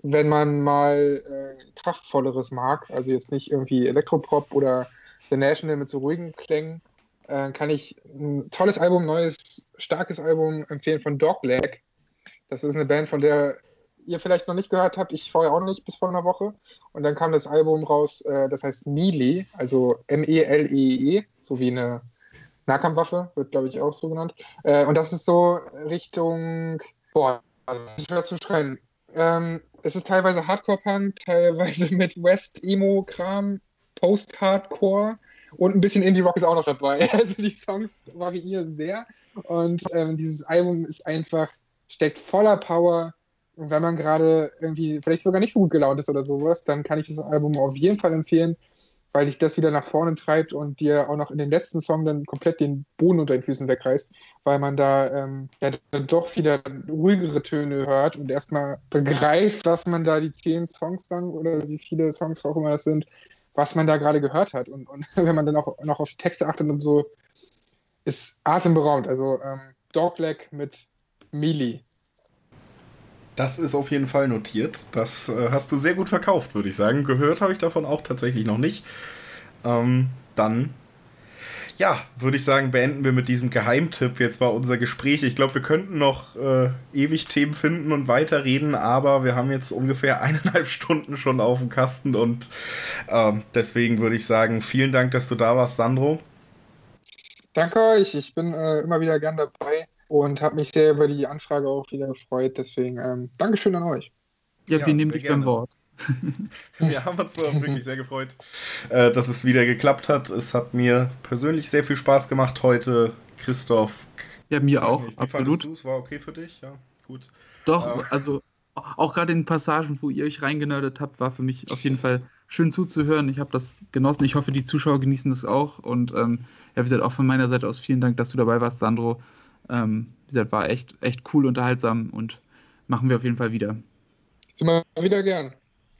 wenn man mal äh, kraftvolleres mag, also jetzt nicht irgendwie Elektropop oder The National mit so ruhigen Klängen, äh, kann ich ein tolles Album, neues, starkes Album empfehlen von Dogleg. Das ist eine Band, von der ihr vielleicht noch nicht gehört habt. Ich vorher auch nicht bis vor einer Woche. Und dann kam das Album raus, äh, das heißt Melee, also M-E-L-E-E, so wie eine Nahkampfwaffe, wird glaube ich auch so genannt. Äh, und das ist so Richtung, boah, das ist schwer zu beschreiben. Ähm, es ist teilweise Hardcore-Punk, teilweise (laughs) mit West-Emo-Kram, Post-Hardcore. Und ein bisschen Indie-Rock ist auch noch dabei. (laughs) Also die Songs variieren sehr. Und ähm, dieses Album ist einfach, steckt voller Power. Und wenn man gerade irgendwie vielleicht sogar nicht so gut gelaunt ist oder sowas, dann kann ich das Album auf jeden Fall empfehlen weil dich das wieder nach vorne treibt und dir auch noch in den letzten Song dann komplett den Boden unter den Füßen wegreißt, weil man da ähm, ja, dann doch wieder ruhigere Töne hört und erstmal begreift, was man da die zehn Songs lang oder wie viele Songs auch immer das sind, was man da gerade gehört hat. Und, und (laughs) wenn man dann auch noch auf die Texte achtet und so, ist atemberaubend. Also ähm, Dogleg mit Melee das ist auf jeden Fall notiert. Das äh, hast du sehr gut verkauft, würde ich sagen. Gehört habe ich davon auch tatsächlich noch nicht. Ähm, dann, ja, würde ich sagen, beenden wir mit diesem Geheimtipp jetzt mal unser Gespräch. Ich glaube, wir könnten noch äh, ewig Themen finden und weiterreden, aber wir haben jetzt ungefähr (laughs) eineinhalb Stunden schon auf dem Kasten und äh, deswegen würde ich sagen, vielen Dank, dass du da warst, Sandro. Danke euch, ich bin äh, immer wieder gern dabei und habe mich sehr über die Anfrage auch wieder gefreut. Deswegen ähm, Dankeschön an euch. Ja, ja wir nehmen dich beim Wort. (laughs) wir haben uns wirklich sehr gefreut, äh, dass es wieder geklappt hat. Es hat mir persönlich sehr viel Spaß gemacht heute, Christoph. Ja, mir auch, nicht, absolut. Es war okay für dich, ja, gut. Doch, ähm. also auch gerade in Passagen, wo ihr euch reingenördet habt, war für mich auf jeden Fall schön zuzuhören. Ich habe das genossen. Ich hoffe, die Zuschauer genießen das auch. Und ähm, ja, wie gesagt, auch von meiner Seite aus vielen Dank, dass du dabei warst, Sandro. Ähm, wie gesagt, war echt, echt cool, unterhaltsam und machen wir auf jeden Fall wieder. Immer wieder gern.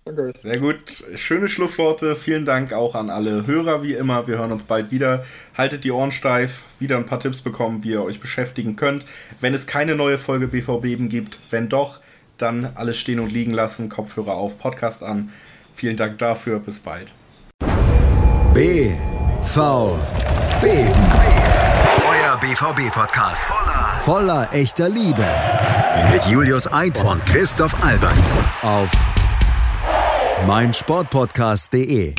Danke. Sehr gut. Schöne Schlussworte. Vielen Dank auch an alle Hörer, wie immer. Wir hören uns bald wieder. Haltet die Ohren steif. Wieder ein paar Tipps bekommen, wie ihr euch beschäftigen könnt. Wenn es keine neue Folge BVB gibt, wenn doch, dann alles stehen und liegen lassen. Kopfhörer auf, Podcast an. Vielen Dank dafür. Bis bald. B. BVB-Podcast. Voller, voller echter Liebe. Mit Julius Eid und Christoph Albers. Auf meinsportpodcast.de.